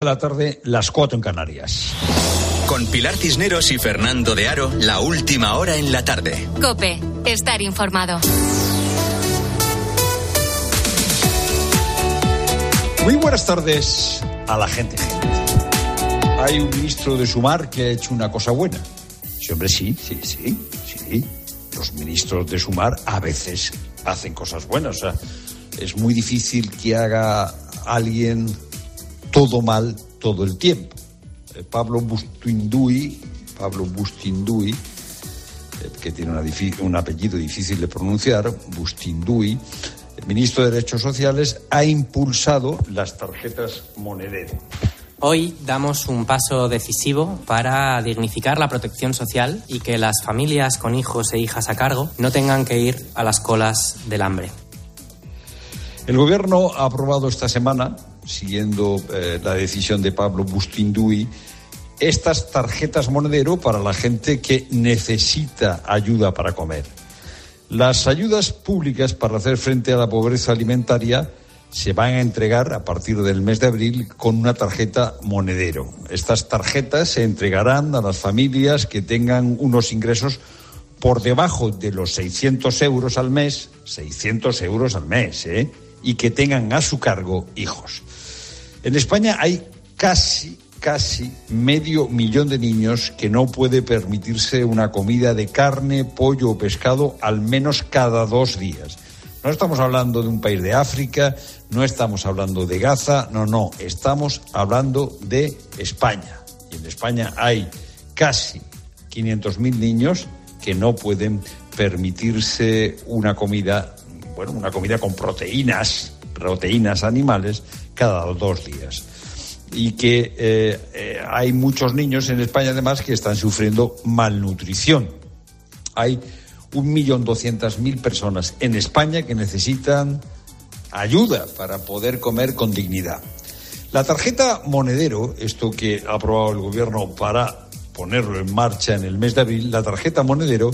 la tarde, las cuatro en Canarias. Con Pilar Cisneros y Fernando de Aro, la última hora en la tarde. Cope, estar informado. Muy buenas tardes a la gente. Hay un ministro de Sumar que ha hecho una cosa buena. Sí, hombre, sí, sí, sí, sí. Los ministros de Sumar a veces hacen cosas buenas. O sea, es muy difícil que haga alguien todo mal todo el tiempo. Eh, Pablo Bustinduy, Pablo Bustinduy, eh, que tiene un apellido difícil de pronunciar, Bustinduy, el ministro de Derechos Sociales, ha impulsado las tarjetas monedero. Hoy damos un paso decisivo para dignificar la protección social y que las familias con hijos e hijas a cargo no tengan que ir a las colas del hambre. El Gobierno ha aprobado esta semana siguiendo eh, la decisión de Pablo Bustinduy, estas tarjetas monedero para la gente que necesita ayuda para comer. Las ayudas públicas para hacer frente a la pobreza alimentaria se van a entregar a partir del mes de abril con una tarjeta monedero. Estas tarjetas se entregarán a las familias que tengan unos ingresos por debajo de los 600 euros al mes, 600 euros al mes, ¿eh? y que tengan a su cargo hijos. En España hay casi, casi medio millón de niños que no puede permitirse una comida de carne, pollo o pescado al menos cada dos días. No estamos hablando de un país de África, no estamos hablando de Gaza, no, no, estamos hablando de España. Y en España hay casi 500.000 niños que no pueden permitirse una comida, bueno, una comida con proteínas, proteínas animales cada dos días. Y que eh, eh, hay muchos niños en España además que están sufriendo malnutrición. Hay un millón doscientas mil personas en España que necesitan ayuda para poder comer con dignidad. La tarjeta monedero, esto que ha aprobado el gobierno para ponerlo en marcha en el mes de abril, la tarjeta monedero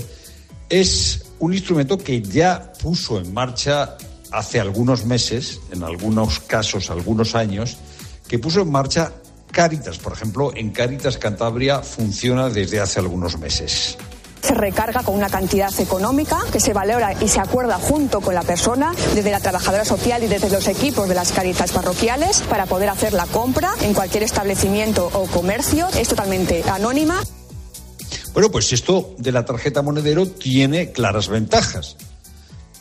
es un instrumento que ya puso en marcha hace algunos meses, en algunos casos, algunos años, que puso en marcha Cáritas. Por ejemplo, en Cáritas Cantabria funciona desde hace algunos meses se recarga con una cantidad económica que se valora y se acuerda junto con la persona, desde la trabajadora social y desde los equipos de las caritas parroquiales, para poder hacer la compra en cualquier establecimiento o comercio. Es totalmente anónima. Bueno, pues esto de la tarjeta monedero tiene claras ventajas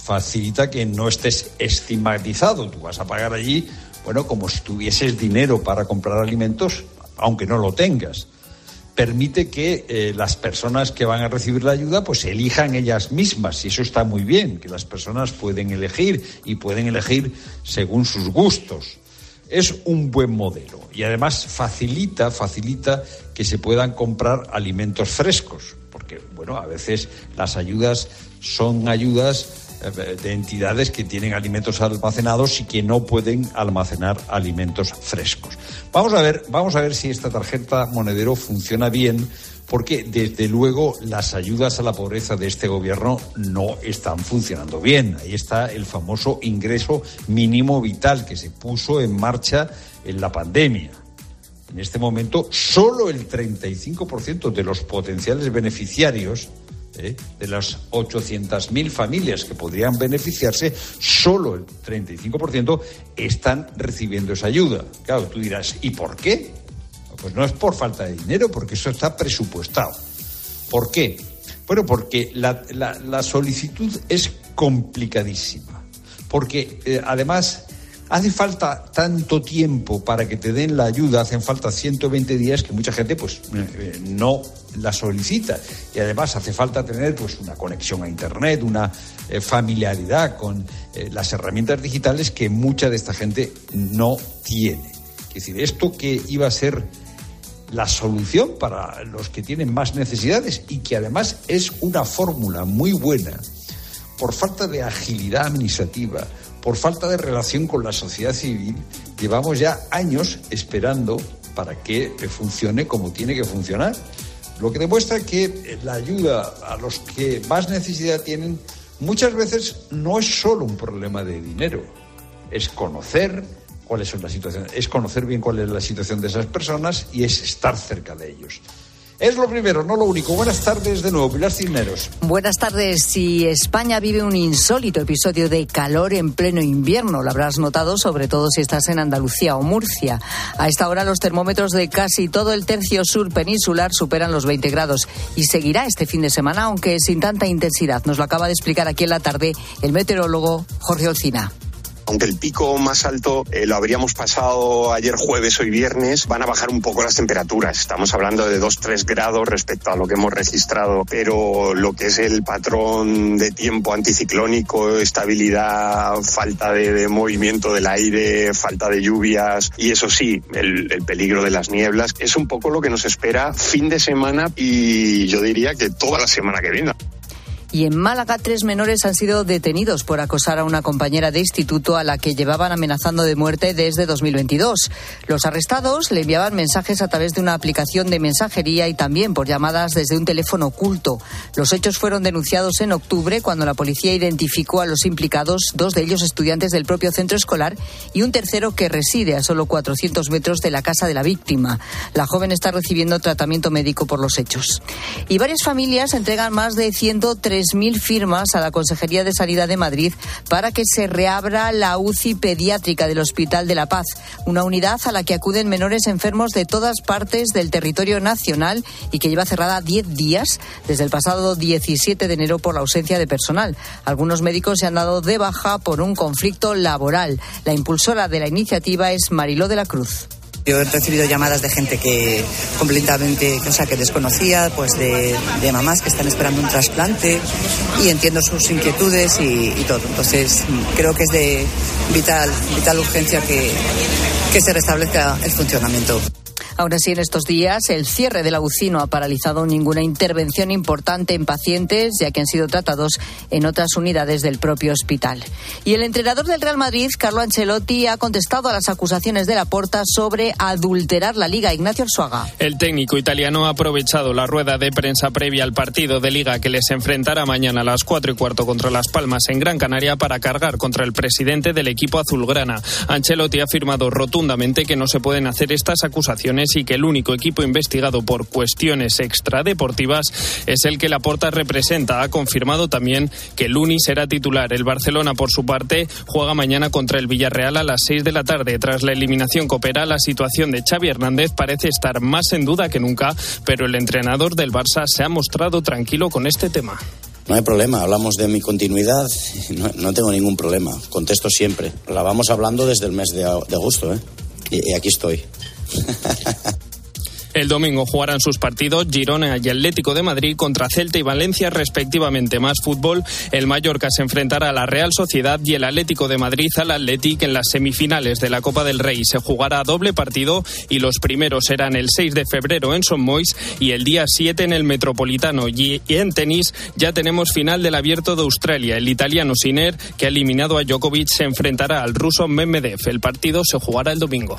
facilita que no estés estigmatizado. Tú vas a pagar allí, bueno, como si tuvieses dinero para comprar alimentos, aunque no lo tengas. Permite que eh, las personas que van a recibir la ayuda pues elijan ellas mismas y eso está muy bien, que las personas pueden elegir y pueden elegir según sus gustos. Es un buen modelo y además facilita, facilita que se puedan comprar alimentos frescos, porque bueno, a veces las ayudas son ayudas de entidades que tienen alimentos almacenados y que no pueden almacenar alimentos frescos. Vamos a ver, vamos a ver si esta tarjeta monedero funciona bien, porque desde luego las ayudas a la pobreza de este gobierno no están funcionando bien. Ahí está el famoso ingreso mínimo vital que se puso en marcha en la pandemia. En este momento, solo el 35% de los potenciales beneficiarios ¿eh? de las 800.000 familias que podrían beneficiarse, solo el 35% están recibiendo esa ayuda. Claro, tú dirás, ¿y por qué? Pues no es por falta de dinero, porque eso está presupuestado. ¿Por qué? Bueno, porque la, solicitud es complicadísima. Porque eh, además hace falta tanto tiempo para que te den la ayuda, hacen falta 120 días que mucha gente pues eh, no la solicita y además hace falta tener pues una conexión a internet, una eh, familiaridad con eh, las herramientas digitales que mucha de esta gente no tiene. Es decir, esto que iba a ser la solución para los que tienen más necesidades y que además es una fórmula muy buena por falta de agilidad administrativa, por falta de relación con la sociedad civil, llevamos ya años esperando para que funcione como tiene que funcionar. Lo que demuestra que la ayuda a los que más necesidad tienen muchas veces no es solo un problema de dinero, es conocer, cuáles son las situaciones, es conocer bien cuál es la situación de esas personas y es estar cerca de ellos. Es lo primero, no lo único. Buenas tardes de nuevo, Pilar Cisneros. Buenas tardes. Si España vive un insólito episodio de calor en pleno invierno, lo habrás notado, sobre todo si estás en Andalucía o Murcia. A esta hora los termómetros de casi todo el tercio sur peninsular superan los 20 grados y seguirá este fin de semana, aunque sin tanta intensidad. Nos lo acaba de explicar aquí en la tarde el meteorólogo Jorge Olcina aunque el pico más alto eh, lo habríamos pasado ayer jueves, hoy viernes, van a bajar un poco las temperaturas. Estamos hablando de 2-3 grados respecto a lo que hemos registrado, pero lo que es el patrón de tiempo anticiclónico, estabilidad, falta de, movimiento del aire, falta de lluvias y eso sí, el, el peligro de las nieblas, es un poco lo que nos espera fin de semana y yo diría que toda la semana que viene. Y en Málaga, tres menores han sido detenidos por acosar a una compañera de instituto a la que llevaban amenazando de muerte desde 2022. Los arrestados le enviaban mensajes a través de una aplicación de mensajería y también por llamadas desde un teléfono oculto. Los hechos fueron denunciados en octubre cuando la policía identificó a los implicados, dos de ellos estudiantes del propio centro escolar y un tercero que reside a solo 400 metros de la casa de la víctima. La joven está recibiendo tratamiento médico por los hechos. Y varias familias entregan más de 103 mil firmas a la Consejería de Sanidad de Madrid para que se reabra la UCI pediátrica del Hospital de la Paz, una unidad a la que acuden menores enfermos de todas partes del territorio nacional y que lleva cerrada 10 días desde el pasado 17 de enero por la ausencia de personal. Algunos médicos se han dado de baja por un conflicto laboral. La impulsora de la iniciativa es Mariló de la Cruz. Yo he recibido llamadas de gente que completamente, o sea, que desconocía, pues de, mamás que están esperando un trasplante y entiendo sus inquietudes y, todo. Entonces, creo que es de vital, vital urgencia que, que se restablezca el funcionamiento. Ahora sí, en estos días, el cierre de la UCI no ha paralizado ninguna intervención importante en pacientes, ya que han sido tratados en otras unidades del propio hospital. Y el entrenador del Real Madrid, Carlo Ancelotti, ha contestado a las acusaciones de la Porta sobre adulterar la Liga. Ignacio Arzuaga. El técnico italiano ha aprovechado la rueda de prensa previa al partido de Liga que les enfrentará mañana a las cuatro y cuarto contra Las Palmas en Gran Canaria para cargar contra el presidente del equipo azulgrana. Ancelotti ha afirmado rotundamente que no se pueden hacer estas acusaciones y que el único equipo investigado por cuestiones extradeportivas es el que Laporta representa. Ha confirmado también que Luni será titular. El Barcelona, por su parte, juega mañana contra el Villarreal a las 6 de la tarde. Tras la eliminación copera, la situación de Xavi Hernández parece estar más en duda que nunca, pero el entrenador del Barça se ha mostrado tranquilo con este tema. No hay problema, hablamos de mi continuidad, no, no, tengo ningún problema, contesto siempre. La vamos hablando desde el mes de, de agosto, ¿eh? y, y aquí estoy. El domingo jugarán sus partidos Girona y Atlético de Madrid contra Celta y Valencia respectivamente. Más fútbol, el Mallorca se enfrentará a la Real Sociedad y el Atlético de Madrid al Atlético en las semifinales de la Copa del Rey. Se jugará doble partido y los primeros serán el 6 de febrero en Son y el día 7 en el Metropolitano. Y en tenis ya tenemos final del Abierto de Australia. El italiano Siner, que ha eliminado a Djokovic, se enfrentará al ruso Medvedev. El partido se jugará el domingo.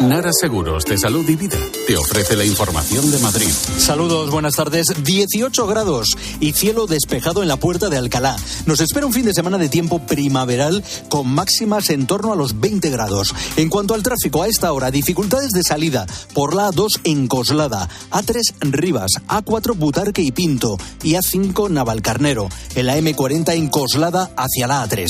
Nara Seguros de Salud y Vida te ofrece la información de Madrid. Saludos, buenas tardes. 18 grados y cielo despejado en la puerta de Alcalá. Nos espera un fin de semana de tiempo primaveral con máximas en torno a los 20 grados. En cuanto al tráfico, a esta hora, dificultades de salida por la A2 en Coslada, A3 Rivas, A4 Butarque y Pinto y A5 Navalcarnero. En la M40 en Coslada hacia la A3.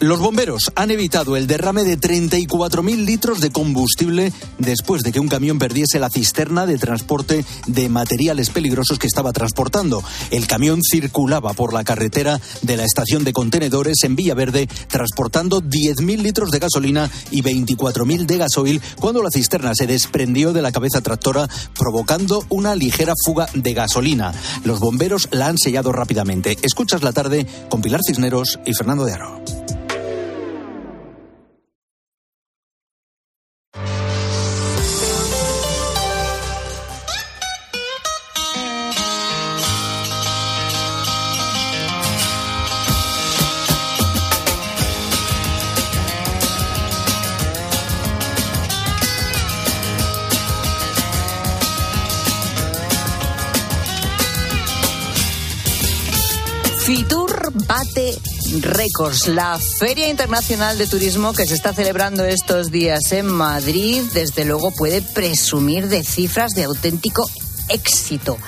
Los bomberos han evitado el derrame de 34.000 litros de combustible después de que un camión perdiese la cisterna de transporte de materiales peligrosos que estaba transportando. El camión circulaba por la carretera de la estación de contenedores en Villaverde transportando 10.000 litros de gasolina y 24.000 de gasoil cuando la cisterna se desprendió de la cabeza tractora provocando una ligera fuga de gasolina. Los bomberos la han sellado rápidamente. Escuchas la tarde con Pilar Cisneros y Fernando de Aro. La Feria Internacional de Turismo que se está celebrando estos días en Madrid, desde luego puede presumir de cifras de auténtico éxito.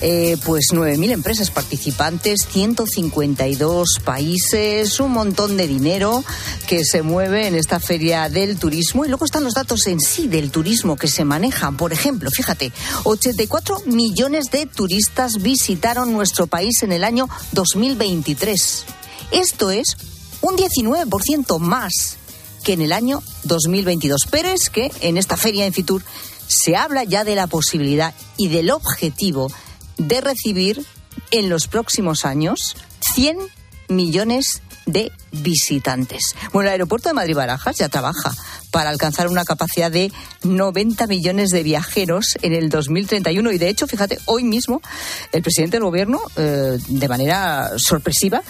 Eh, pues 9.000 empresas participantes, 152 países, un montón de dinero que se mueve en esta feria del turismo. Y luego están los datos en sí del turismo que se manejan. Por ejemplo, fíjate, 84 millones de turistas visitaron nuestro país en el año 2023. Esto es un 19% más que en el año 2022. Pero es que en esta feria en Fitur se habla ya de la posibilidad y del objetivo de recibir en los próximos años 100 millones de visitantes. Bueno, el aeropuerto de Madrid-Barajas ya trabaja para alcanzar una capacidad de 90 millones de viajeros en el 2031 y de hecho, fíjate, hoy mismo el presidente del gobierno, eh, de manera sorpresiva,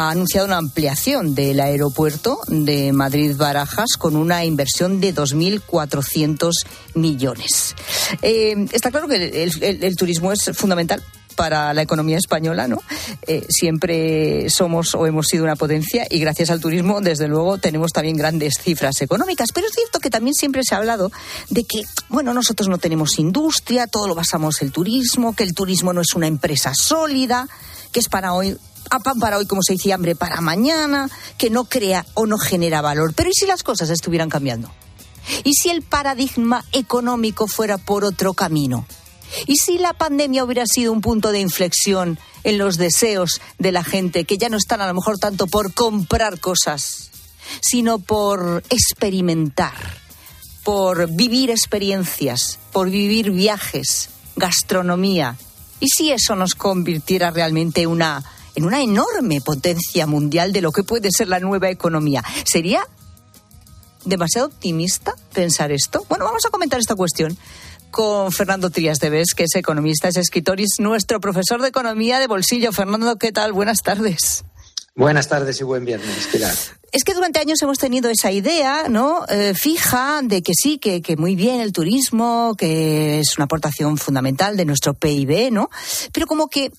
ha anunciado una ampliación del aeropuerto de Madrid-Barajas con una inversión de 2.400 millones. Eh, está claro que el, turismo es fundamental para la economía española, ¿no? Eh, siempre somos o hemos sido una potencia y gracias al turismo, desde luego, tenemos también grandes cifras económicas. Pero es cierto que también siempre se ha hablado de que, bueno, nosotros no tenemos industria, todo lo basamos en el turismo, que el turismo no es una empresa sólida, que es para hoy a pan para hoy, como se dice, hambre para mañana, que no crea o no genera valor. Pero ¿y si las cosas estuvieran cambiando? ¿Y si el paradigma económico fuera por otro camino? ¿Y si la pandemia hubiera sido un punto de inflexión en los deseos de la gente, que ya no están a lo mejor tanto por comprar cosas, sino por experimentar, por vivir experiencias, por vivir viajes, gastronomía? ¿Y si eso nos convirtiera realmente una en una enorme potencia mundial de lo que puede ser la nueva economía. ¿Sería demasiado optimista pensar esto? Bueno, vamos a comentar esta cuestión con Fernando Trías de Bes, que es economista, es escritor y es nuestro profesor de economía de bolsillo. Fernando, ¿qué tal? Buenas tardes. Buenas tardes y buen viernes, Pilar. Es que durante años hemos tenido esa idea, ¿no? Eh, fija de que sí, que, que, muy bien el turismo, que es una aportación fundamental de nuestro PIB, ¿no? Pero como que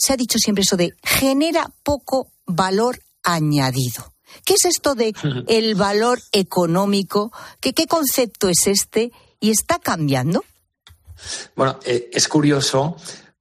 se ha dicho siempre eso de genera poco valor añadido. ¿Qué es esto de el valor económico? ¿Qué, qué concepto es este? ¿Y está cambiando? Bueno, eh, es curioso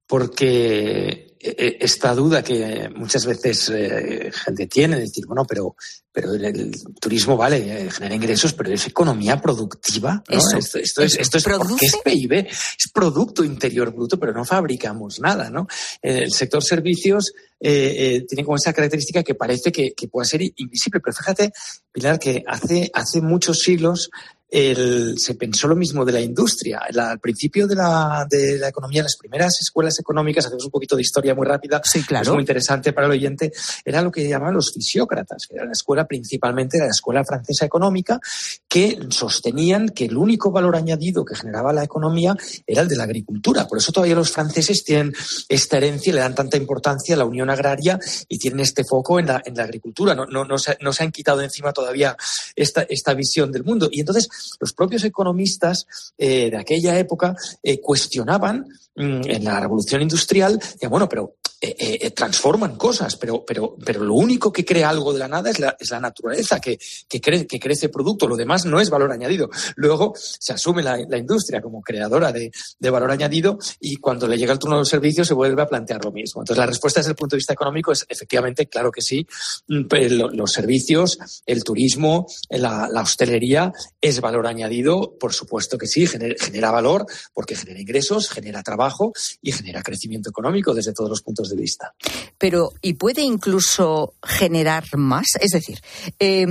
porque esta duda que muchas veces eh, gente tiene, de decir, bueno, pero, pero el, turismo vale, eh, genera ingresos, pero es economía productiva. ¿no? esto, esto, es, esto es porque es PIB, es Producto Interior Bruto, pero no fabricamos nada. ¿no? El sector servicios tiene como esa característica que parece que, que puede ser invisible, pero fíjate, Pilar, que hace, hace muchos siglos se pensó lo mismo de la industria. al principio de la, de la economía, las primeras escuelas económicas, hacemos un poquito de historia muy rápida, sí, claro. es muy interesante para el oyente, era lo que llamaban los fisiócratas, que era la escuela principalmente, era la escuela francesa económica, que sostenían que el único valor añadido que generaba la economía era el de la agricultura. Por eso todavía los franceses tienen esta herencia, le dan tanta importancia a la unión agraria y tienen este foco en la, en la agricultura. No, no, no, se, no se han quitado encima todavía esta, esta visión del mundo. Y entonces, los propios economistas eh, de aquella época eh, cuestionaban mm, en la revolución industrial, ya bueno, pero eh, transforman cosas, pero, pero, pero lo único que crea algo de la nada es la, es la naturaleza, que, que, que crece producto, lo demás no es valor añadido. Luego se asume la, industria como creadora de, valor añadido y cuando le llega el turno de los servicios se vuelve a plantear lo mismo. Entonces la respuesta desde el punto de vista económico es efectivamente, claro que sí, mm, los servicios, el turismo, la, la hostelería es valor añadido, por supuesto que sí, genera, valor porque genera ingresos, genera trabajo y genera crecimiento económico desde todos los puntos de vista. Pero, ¿y puede incluso generar más? Es decir, eh,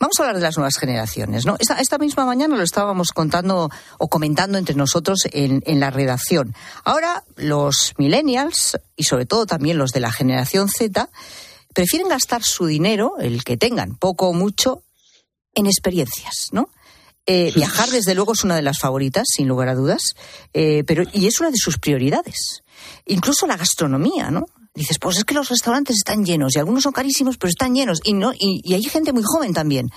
Vamos a hablar de las nuevas generaciones, ¿no? Esta, misma mañana lo estábamos contando o comentando entre nosotros en, en, la redacción. Ahora, los millennials y sobre todo también los de la generación Z prefieren gastar su dinero, el que tengan, poco o mucho, en experiencias, ¿no? Eh, viajar, desde luego, es una de las favoritas, sin lugar a dudas, eh, pero y es una de sus prioridades. Incluso la gastronomía, ¿no? Dices, pues es que los restaurantes están llenos y algunos son carísimos, pero están llenos y no y, hay gente muy joven también.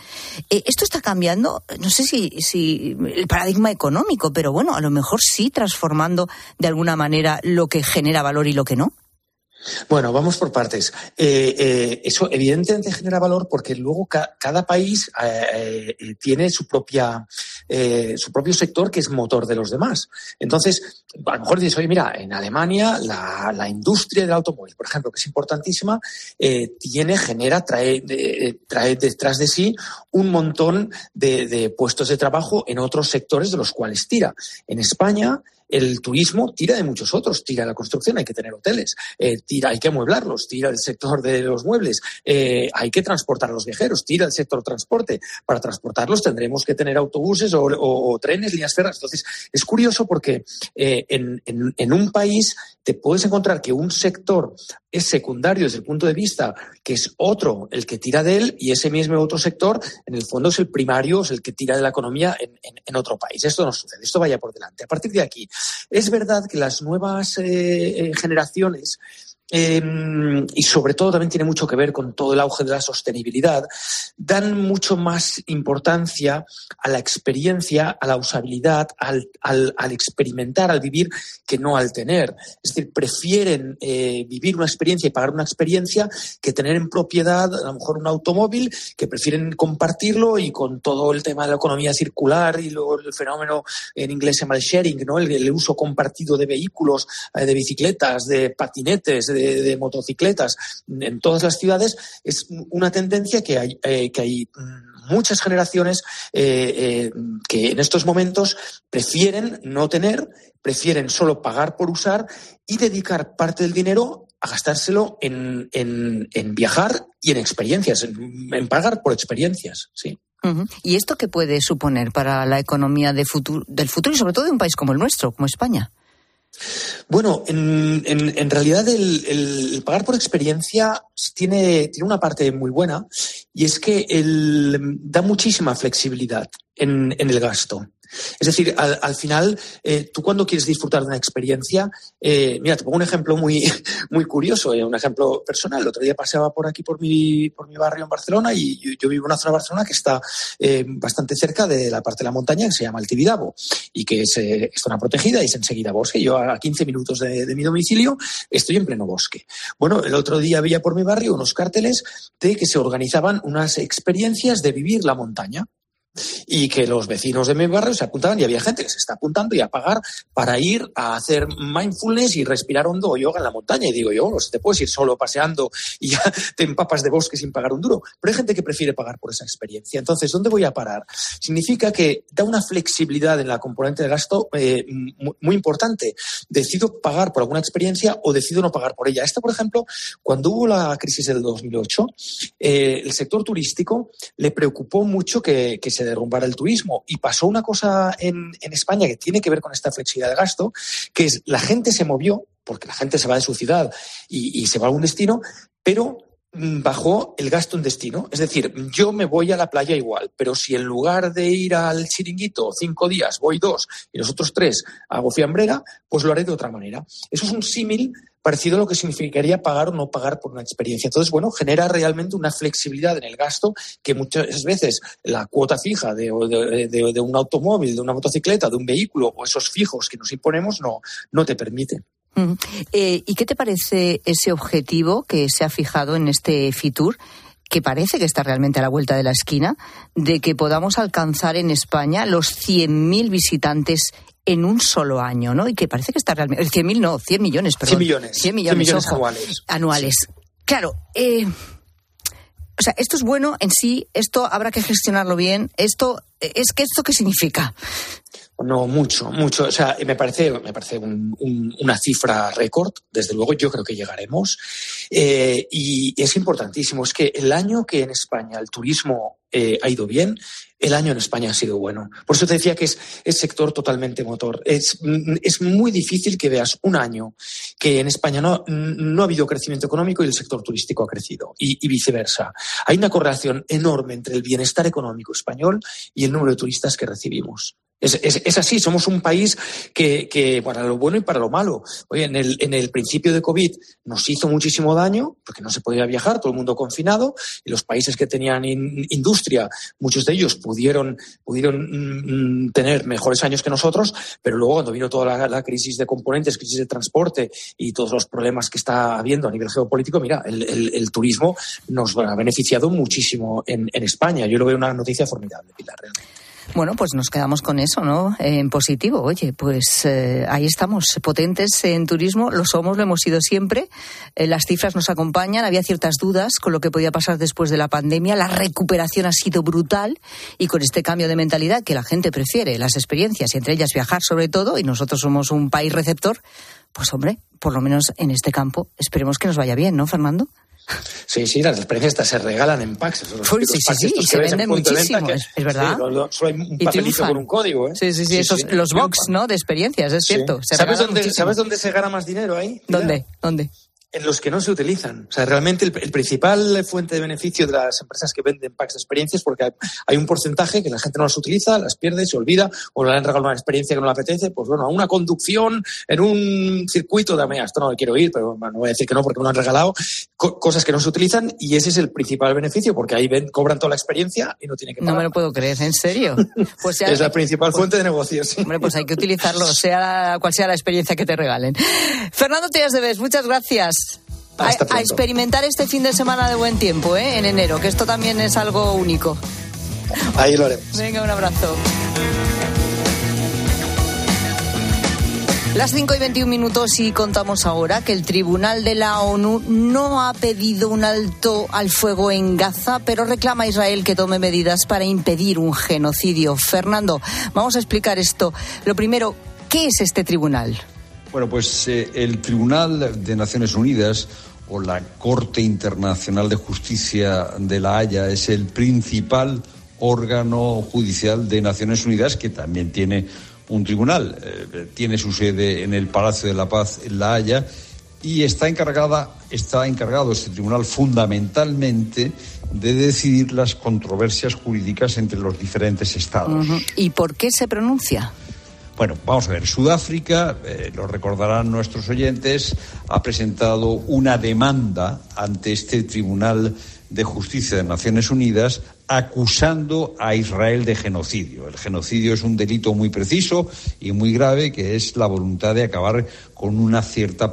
Eh, esto está cambiando, no sé si, si el paradigma económico, pero bueno, a lo mejor sí transformando de alguna manera lo que genera valor y lo que no. Bueno, vamos por partes. Eh, eh, eso evidentemente genera valor porque luego cada país eh, tiene su propia su propio sector que es motor de los demás. Entonces, a lo mejor dices, oye, mira, en Alemania la, industria del automóvil, por ejemplo, que es importantísima, tiene, genera, trae, trae detrás de sí un montón de, de puestos de trabajo en otros sectores de los cuales tira. En España el turismo tira de muchos otros, tira la construcción, hay que tener hoteles, eh, tira, hay que amueblarlos, tira el sector de los muebles, eh, hay que transportar a los viajeros, tira el sector transporte. Para transportarlos tendremos que tener autobuses o, trenes, líneas ferras. Entonces, es curioso porque eh, en, un país te puedes encontrar que un sector es secundario desde el punto de vista que es otro el que tira de él y ese mismo otro sector, en el fondo, es el primario, es el que tira de la economía en otro país. Esto no sucede, esto vaya por delante. A partir de aquí, es verdad que las nuevas eh, eh, generaciones Em, y sobre todo también tiene mucho que ver con todo el auge de la sostenibilidad, dan mucho más importancia a la experiencia, a la usabilidad, al, experimentar, al vivir, que no al tener. Es decir, prefieren eh, vivir una experiencia y pagar una experiencia que tener en propiedad a lo mejor un automóvil, que prefieren compartirlo y con todo el tema de la economía circular y luego el fenómeno en inglés se llama el sharing, ¿no? el, uso compartido de vehículos, eh, de bicicletas, de patinetes, de de, motocicletas en todas las ciudades es una tendencia que hay, eh, que hay muchas generaciones eh, eh, que en estos momentos prefieren no tener, prefieren solo pagar por usar y dedicar parte del dinero a gastárselo en, viajar y en experiencias, en, pagar por experiencias, sí. ¿Y esto qué puede suponer para la economía de del futuro y sobre todo de un país como el nuestro, como España? Bueno, en, en, realidad el, pagar por experiencia tiene, tiene una parte muy buena y es que el, da muchísima flexibilidad en, en el gasto. Es decir, al, final, eh, tú cuando quieres disfrutar de una experiencia, eh, mira, te pongo un ejemplo muy, muy curioso, eh, un ejemplo personal. El otro día paseaba por aquí, por mi, por mi barrio en Barcelona, y yo, vivo en una zona de Barcelona que está bastante cerca de la parte de la montaña que se llama el Tibidabo, y que es, zona protegida y es enseguida bosque. Yo a 15 minutos de, mi domicilio estoy en pleno bosque. Bueno, el otro día había por mi barrio unos carteles de que se organizaban unas experiencias de vivir la montaña y que los vecinos de mi barrio se apuntaban y había gente que se está apuntando y a pagar para ir a hacer mindfulness y respirar hondo o yoga en la montaña. Y digo yo, no te puedes ir solo paseando y ya te empapas de bosque sin pagar un duro. Pero hay gente que prefiere pagar por esa experiencia. Entonces, ¿dónde voy a parar? Significa que da una flexibilidad en la componente de gasto eh, muy, importante. Decido pagar por alguna experiencia o decido no pagar por ella. Esta, por ejemplo, cuando hubo la crisis del 2008, eh, el sector turístico le preocupó mucho que, que se derrumbar el turismo. Y pasó una cosa en, España que tiene que ver con esta flexibilidad de gasto, que es la gente se movió, porque la gente se va de su ciudad y, se va a algún destino, pero bajó el gasto en destino. Es decir, yo me voy a la playa igual, pero si en lugar de ir al chiringuito cinco días voy dos y los otros tres hago fiambrera, pues lo haré de otra manera. Eso es un símil parecido a lo que significaría pagar o no pagar por una experiencia. Entonces, bueno, genera realmente una flexibilidad en el gasto que muchas veces la cuota fija de, un automóvil, de una motocicleta, de un vehículo o esos fijos que nos imponemos no, no te Eh, ¿Y qué te parece ese objetivo que se ha fijado en este FITUR? que parece que está realmente a la vuelta de la esquina, de que podamos alcanzar en España los 100.000 visitantes en un solo año, ¿no? Y que parece que está realmente... 100.000 no, 100 millones, perdón. 100 millones. 100 millones, anuales. Anuales. Claro, eh, o sea, esto es bueno en sí, esto habrá que gestionarlo bien. Esto, es que esto qué significa? No, mucho, mucho. O sea, me parece, me parece una cifra récord. Desde luego, yo creo que llegaremos. Eh, y es importantísimo. Es que el año que en España el turismo eh, ha ido bien, el año en España ha sido bueno. Por eso te decía que es, es sector totalmente motor. Es, es, muy difícil que veas un año que en España no, no ha habido crecimiento económico y el sector turístico ha crecido, y, viceversa. Hay una correlación enorme entre el bienestar económico español y el número de turistas que recibimos. Es, es, así, somos un país que, que, para lo bueno y para lo malo. Oye, en el, en el principio de COVID nos hizo muchísimo daño porque no se podía viajar, todo el mundo confinado, y los países que tenían in, industria, muchos de ellos pudieron, pudieron mm, tener mejores años que nosotros, pero luego cuando vino toda la, la, crisis de componentes, crisis de transporte y todos los problemas que está habiendo a nivel geopolítico, mira, el, el, el turismo nos ha beneficiado muchísimo en, en España. Yo lo veo una noticia formidable, Pilar, realmente. Bueno, pues nos quedamos con eso, ¿no? En positivo. Oye, pues eh, ahí estamos, potentes en turismo, lo somos, lo hemos sido siempre. Eh, las cifras nos acompañan, había ciertas dudas con lo que podía pasar después de la pandemia. La recuperación ha sido brutal y con este cambio de mentalidad que la gente prefiere, las experiencias y entre ellas viajar sobre todo, y nosotros somos un país receptor, pues hombre, por lo menos en este campo, esperemos que nos vaya bien, ¿no, Fernando? Sí, sí, las experiencias se regalan en packs. Los sí, sí, sí, y se venden muchísimo, que, es, es, verdad. Sí, lo, solo hay un papelito con un código, ¿eh? Sí, sí, sí, esos, los box, ¿no? De experiencias, es cierto. ¿Sabes dónde, ¿Sabes dónde se gana más dinero ahí? ¿Dónde? ¿Dónde? En los que no se utilizan. O sea, realmente el, el, principal fuente de beneficio de las empresas que venden packs de experiencias porque hay, hay, un porcentaje que la gente no las utiliza, las pierde, se olvida o le han regalado una experiencia que no le apetece. Pues bueno, a una conducción en un circuito de, esto no lo quiero ir, pero bueno, no voy a decir que no porque me lo han regalado. Co cosas que no se utilizan y ese es el principal beneficio porque ahí ven, cobran toda la experiencia y no tienen que pagar. No me lo puedo creer, ¿en serio? Pues ya, es la principal pues, fuente de negocio, sí. Hombre, pues hay que utilizarlo, sea cual sea la experiencia que te regalen. Fernando Tías de Bes, muchas gracias. A, a, experimentar este fin de semana de buen tiempo, ¿eh? En enero, que esto también es algo único. Ahí lo haremos. Venga, un abrazo. Las 5 y 21 minutos y contamos ahora que el Tribunal de la ONU no ha pedido un alto al fuego en Gaza, pero reclama a Israel que tome medidas para impedir un genocidio. Fernando, vamos a explicar esto. Lo primero, ¿qué es este tribunal? Bueno, pues eh, el Tribunal de Naciones Unidas o la Corte Internacional de Justicia de La Haya es el principal órgano judicial de Naciones Unidas que también tiene un tribunal. Eh, tiene su sede en el Palacio de la Paz en La Haya y está encargada, está encargado este tribunal fundamentalmente de decidir las controversias jurídicas entre los diferentes estados. ¿Y por qué se pronuncia? Bueno, vamos a ver, Sudáfrica, eh, lo recordarán nuestros oyentes, ha presentado una demanda ante este Tribunal de Justicia de Naciones Unidas acusando a Israel de genocidio. El genocidio es un delito muy preciso y muy grave que es la voluntad de acabar con una cierta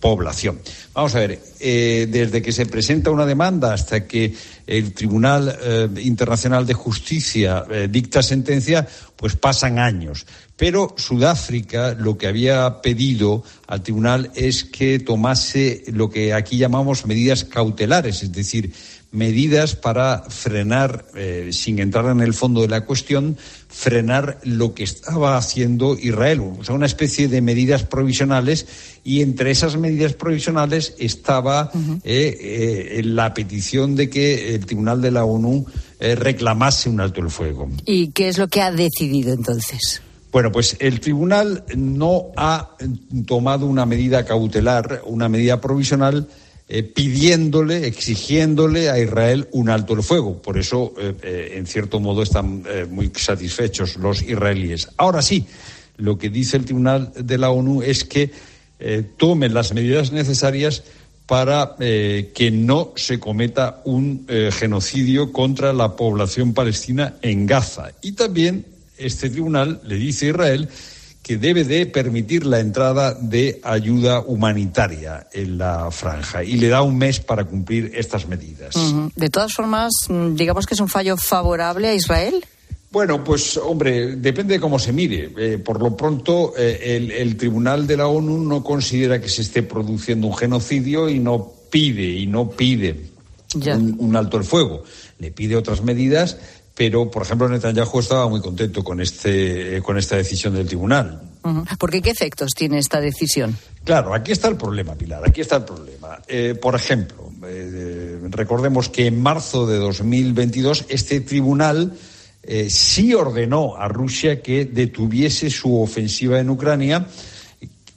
población. Vamos a ver, eh, desde que se presenta una demanda hasta que el Tribunal eh, Internacional de Justicia eh, dicta sentencia, pues pasan años. Pero Sudáfrica lo que había pedido al tribunal es que tomase lo que aquí llamamos medidas cautelares, es decir, medidas para frenar, eh, sin entrar en el fondo de la cuestión, frenar lo que estaba haciendo Israel, o sea, una especie de medidas provisionales, y entre esas medidas provisionales estaba uh -huh. eh, eh, la petición de que el Tribunal de la ONU reclamase un alto el fuego. ¿Y qué es lo que ha decidido entonces? Bueno, pues el tribunal no ha tomado una medida cautelar, una medida provisional, eh, pidiéndole, exigiéndole a Israel un alto el fuego. Por eso, eh, eh, en cierto modo, están muy satisfechos los israelíes. Ahora sí, lo que dice el Tribunal de la ONU es que tomen las medidas necesarias para que no se cometa un genocidio contra la población palestina en Gaza. Y también este tribunal le dice a Israel que debe de permitir la entrada de ayuda humanitaria en la franja y le da un mes para cumplir estas medidas. Uh -huh. De todas formas, mm, digamos que es un fallo favorable a Israel. Bueno, pues hombre, depende de cómo se mire. Eh, por lo pronto, eh, el, el, Tribunal de la ONU no considera que se esté produciendo un genocidio y no pide, y no pide un, un alto el fuego. Le pide otras medidas pero por ejemplo Netanyahu estaba muy contento con este con esta decisión del tribunal. Porque qué efectos tiene esta decisión? Claro, aquí está el problema, Pilar. Aquí está el problema. Eh, por ejemplo, eh, recordemos que en marzo de 2022 este tribunal eh, sí ordenó a Rusia que detuviese su ofensiva en Ucrania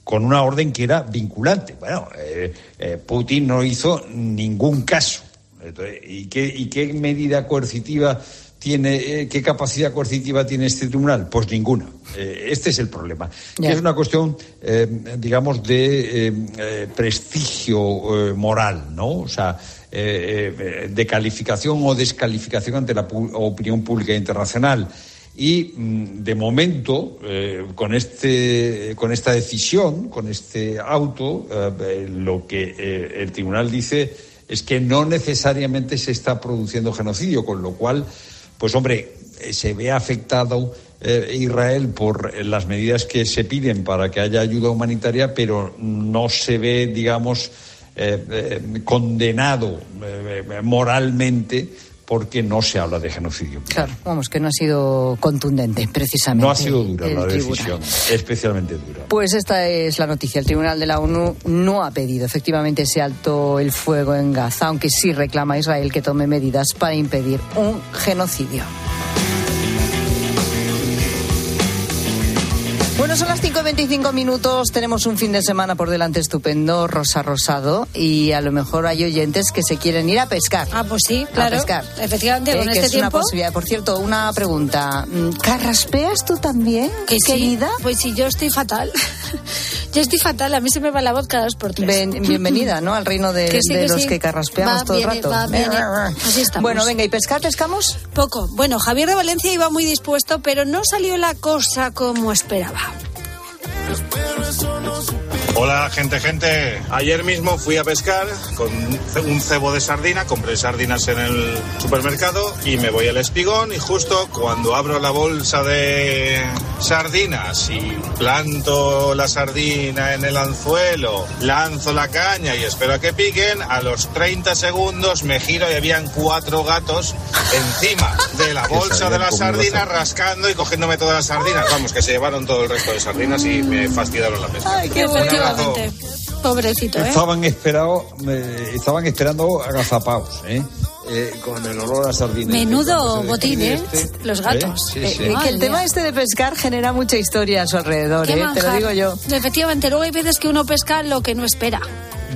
con una orden que era vinculante. Bueno, Putin no hizo ningún caso. ¿Y qué, ¿Y qué medida coercitiva tiene, eh, qué capacidad coercitiva tiene este tribunal? Pues ninguna. Eh, este es el problema. Que es una cuestión, eh, digamos, de prestigio moral, ¿no? O sea, de calificación o descalificación ante la opinión pública internacional. Y mm, de momento, con, este, con esta decisión, con este auto, lo que el tribunal dice es que no necesariamente se está produciendo genocidio, con lo cual pues hombre, eh, se ve afectado eh, Israel por las medidas que se piden para que haya ayuda humanitaria, pero no se ve, digamos, eh, condenado moralmente porque no se habla de genocidio. Claro, vamos, que no ha sido contundente, precisamente. No ha sido dura la decisión, especialmente dura. Pues esta es la noticia. El Tribunal de la ONU no ha pedido efectivamente ese alto el fuego en Gaza, aunque sí reclama a Israel que tome medidas para impedir un genocidio. Bueno, son las 5 y 25 minutos. Tenemos un fin de semana por delante estupendo, rosa rosado. Y a lo mejor hay oyentes que se quieren ir a pescar. Ah, pues sí, claro. A pescar. Efectivamente, eh, con que este es tiempo. una posibilidad. Por cierto, una pregunta. Mm, ¿Carraspeas tú también, que querida? Sí. Pues sí, yo estoy fatal. yo estoy fatal. A mí se me va la voz cada dos por tres. bienvenida, ¿no? Al reino de, Que sí, de que los sí. que carraspeamos Va, todo viene, el rato. va, viene. Así estamos. Bueno, venga, ¿y pescar pescamos? Poco. Bueno, Javier de Valencia iba muy dispuesto, pero no salió la cosa como esperaba. Pero eso no sucede. Hola, gente, gente. Ayer mismo fui a pescar con un cebo de sardina, compré sardinas en el supermercado y me voy al espigón y justo cuando abro la bolsa de sardinas y planto la sardina en el anzuelo, lanzo la caña y espero a que piquen, a los 30 segundos me giro y habían cuatro gatos encima de la bolsa de la sardina rascando y cogiéndome todas las sardinas. Vamos, que se llevaron todo el resto de sardinas y me fastidiaron la pesca. Ay, qué abrazo. Efectivamente. Pobrecito, ¿eh? Estaban, esperado, eh, estaban esperando agazapaos, ¿eh? Eh, con el olor a sardina. Menudo botín, ¿eh? despide Los gatos. Sí, Eh, sí. eh, que el tema este de pescar genera mucha historia a su alrededor, ¿eh? te lo digo yo. Efectivamente, luego hay veces que uno pesca lo que no espera.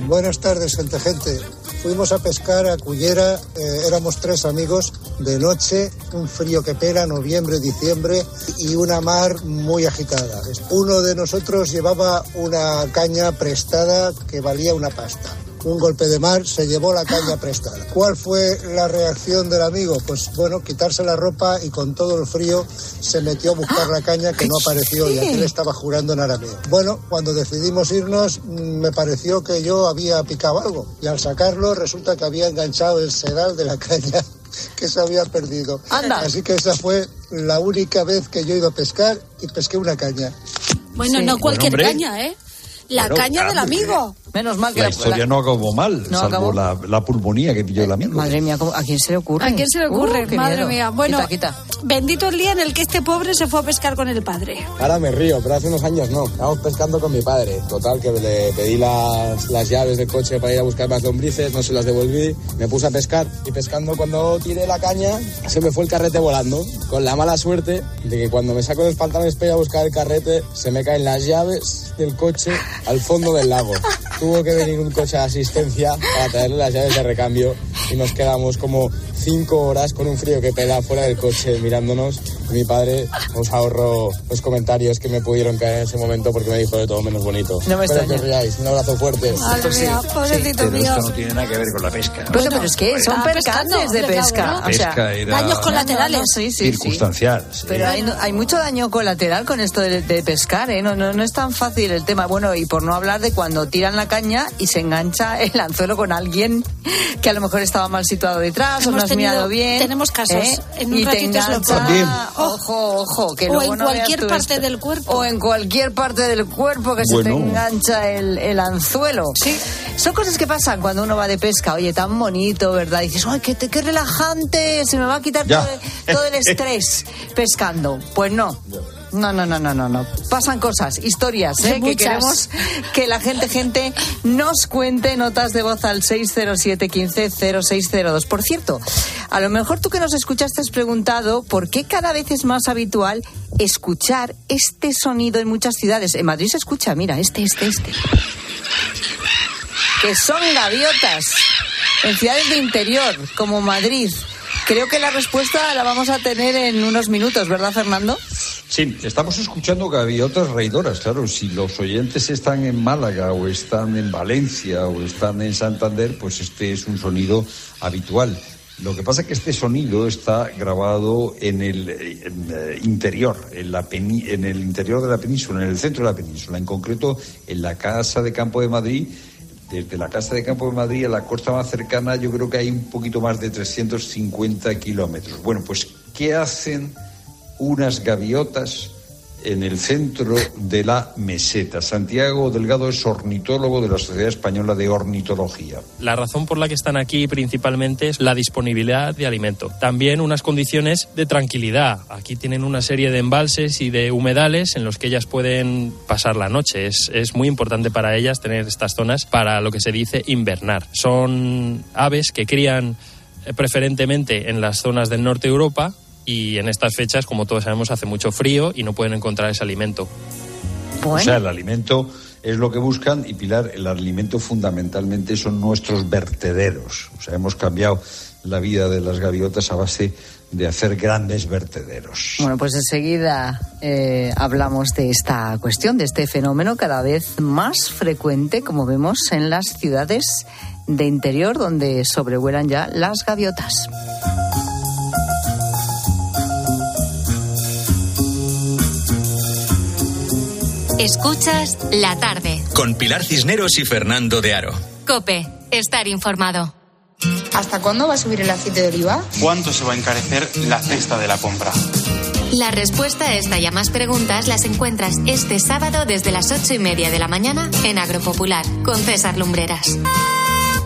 Buenas tardes, gente, gente. Fuimos a pescar a Cullera, eh, éramos tres amigos, de noche, un frío que pela, noviembre, diciembre, y una mar muy agitada. Uno de nosotros llevaba una caña prestada que valía una pasta. Un golpe de mar se llevó la caña prestada. ¿Cuál fue la reacción del amigo? Pues bueno, quitarse la ropa y con todo el frío se metió a buscar la caña que no apareció y aquel estaba jurando en arameo. Bueno, cuando decidimos irnos mm, me pareció que yo había picado algo y al sacarlo resulta que había enganchado el sedal de la caña que se había perdido. Anda. Así que esa fue la única vez que yo he ido a pescar y pesqué una caña. Bueno, Sí. no cualquier Bueno, caña, ¿eh? La Bueno, caña del amigo. Menos mal que La historia no acabó mal, No salvo acabó. la, la pulmonía que pilló el amigo. Madre mía, ¿cómo- ¿a quién se le ocurre? ¿A quién se le ocurre? Uh, Madre miedo. mía. Bueno, Quita, quita. bendito el día en el que este pobre se fue a pescar con el padre. Ahora me río, pero hace unos años no. Estábamos pescando con mi padre. Total, que le pedí las, las llaves del coche para ir a buscar más lombrices, no se las devolví. Me puse a pescar y pescando cuando tiré la caña se me fue el carrete volando. Con la mala suerte de que cuando me saco pantalones para ir a buscar el carrete se me caen las llaves del coche al fondo del lago. Tuvo que venir un coche de asistencia para traerle las llaves de recambio y nos quedamos como cinco horas con un frío que pela fuera del coche mirándonos. Y mi padre nos ahorró los comentarios que me pudieron caer en ese momento porque me dijo de todo menos bonito. No me Espero que os riáis. Un abrazo fuerte. Madre mía, pobrecito Pero mío. esto no tiene nada que ver con la pesca. Pues, pero es que son percances de pesca. O sea, Pesca era Daños colaterales. No, no, sí, sí, sí. circunstancial. sí. Pero hay, hay mucho daño colateral con esto de, de pescar, ¿eh? No, no, no es tan fácil el tema. Bueno, y por no hablar de cuando tiran la caña y se engancha el anzuelo con alguien que a lo mejor estaba mal situado detrás o no Hemos has tenido- mirado bien. tenemos casos. ¿eh? En un y te engancha, ojo, ojo, que O luego en no cualquier parte esto. del cuerpo. O en cualquier parte del cuerpo que se te Bueno. engancha el, el anzuelo. Sí. Son cosas que pasan cuando uno va de pesca. Oye, tan bonito, ¿verdad? Y dices, ¡ay, qué, qué relajante! Se me va a quitar todo, el- todo el estrés pescando. Pues no. No, no, no, no, no, no. Pasan cosas, historias, ¿eh? que queremos que la gente, gente, nos cuente notas de voz al 607-15-0602. Por cierto, a lo mejor tú que nos escuchas te has preguntado por qué cada vez es más habitual escuchar este sonido en muchas ciudades. En Madrid se escucha, mira, este, este, este que son gaviotas en ciudades de interior como Madrid, Creo que la respuesta la vamos a tener en unos minutos, ¿verdad, Fernando? Sí, estamos escuchando gaviotas reidoras. Claro, si los oyentes están en Málaga o están en Valencia o están en Santander, pues este es un sonido habitual. Lo que pasa es que este sonido está grabado en el eh, interior, en, la en el interior de la península, en el centro de la península, en concreto en la Casa de Campo de Madrid. Desde la Casa de Campo de Madrid a la costa más cercana yo creo que hay un poquito más de 350 kilómetros. Bueno, pues ¿qué hacen unas gaviotas en el centro de la meseta. Santiago Delgado es ornitólogo de la Sociedad Española de Ornitología. La razón por la que están aquí principalmente es la disponibilidad de alimento. También unas condiciones de tranquilidad. Aquí tienen una serie de embalses y de humedales en los que ellas pueden pasar la noche. Es, es muy importante para ellas tener estas zonas para lo que se dice invernar. Son aves que crían eh, preferentemente en las zonas del norte de Europa, y en estas fechas, como todos sabemos, hace mucho frío y no pueden encontrar ese alimento. O sea, el alimento es lo que buscan y Pilar, el alimento fundamentalmente son nuestros vertederos. O sea, hemos cambiado la vida de las gaviotas a base de hacer grandes vertederos. Bueno, pues enseguida eh, hablamos de esta cuestión, de este fenómeno cada vez más frecuente, como vemos en las ciudades de interior donde sobrevuelan ya las gaviotas. Escuchas la tarde. Con Pilar Cisneros y Fernando de Aro. Cope, estar informado. ¿Hasta cuándo va a subir el aceite de oliva? ¿Cuánto se va a encarecer la cesta de la compra? La respuesta a esta y a más preguntas las encuentras este sábado desde las ocho y media de la mañana en Agropopular con César Lumbreras.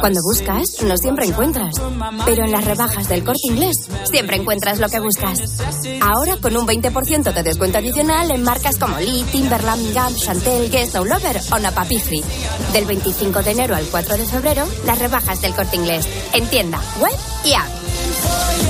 Cuando buscas, no siempre encuentras. Pero en las rebajas del corte inglés, siempre encuentras lo que buscas. Ahora con un 20% de descuento adicional en marcas como Lee, Timberland, Gap, Chantel, Guess, No Lover o Napapifri. Del 25 de enero al 4 de febrero, las rebajas del corte inglés. En tienda, web y app.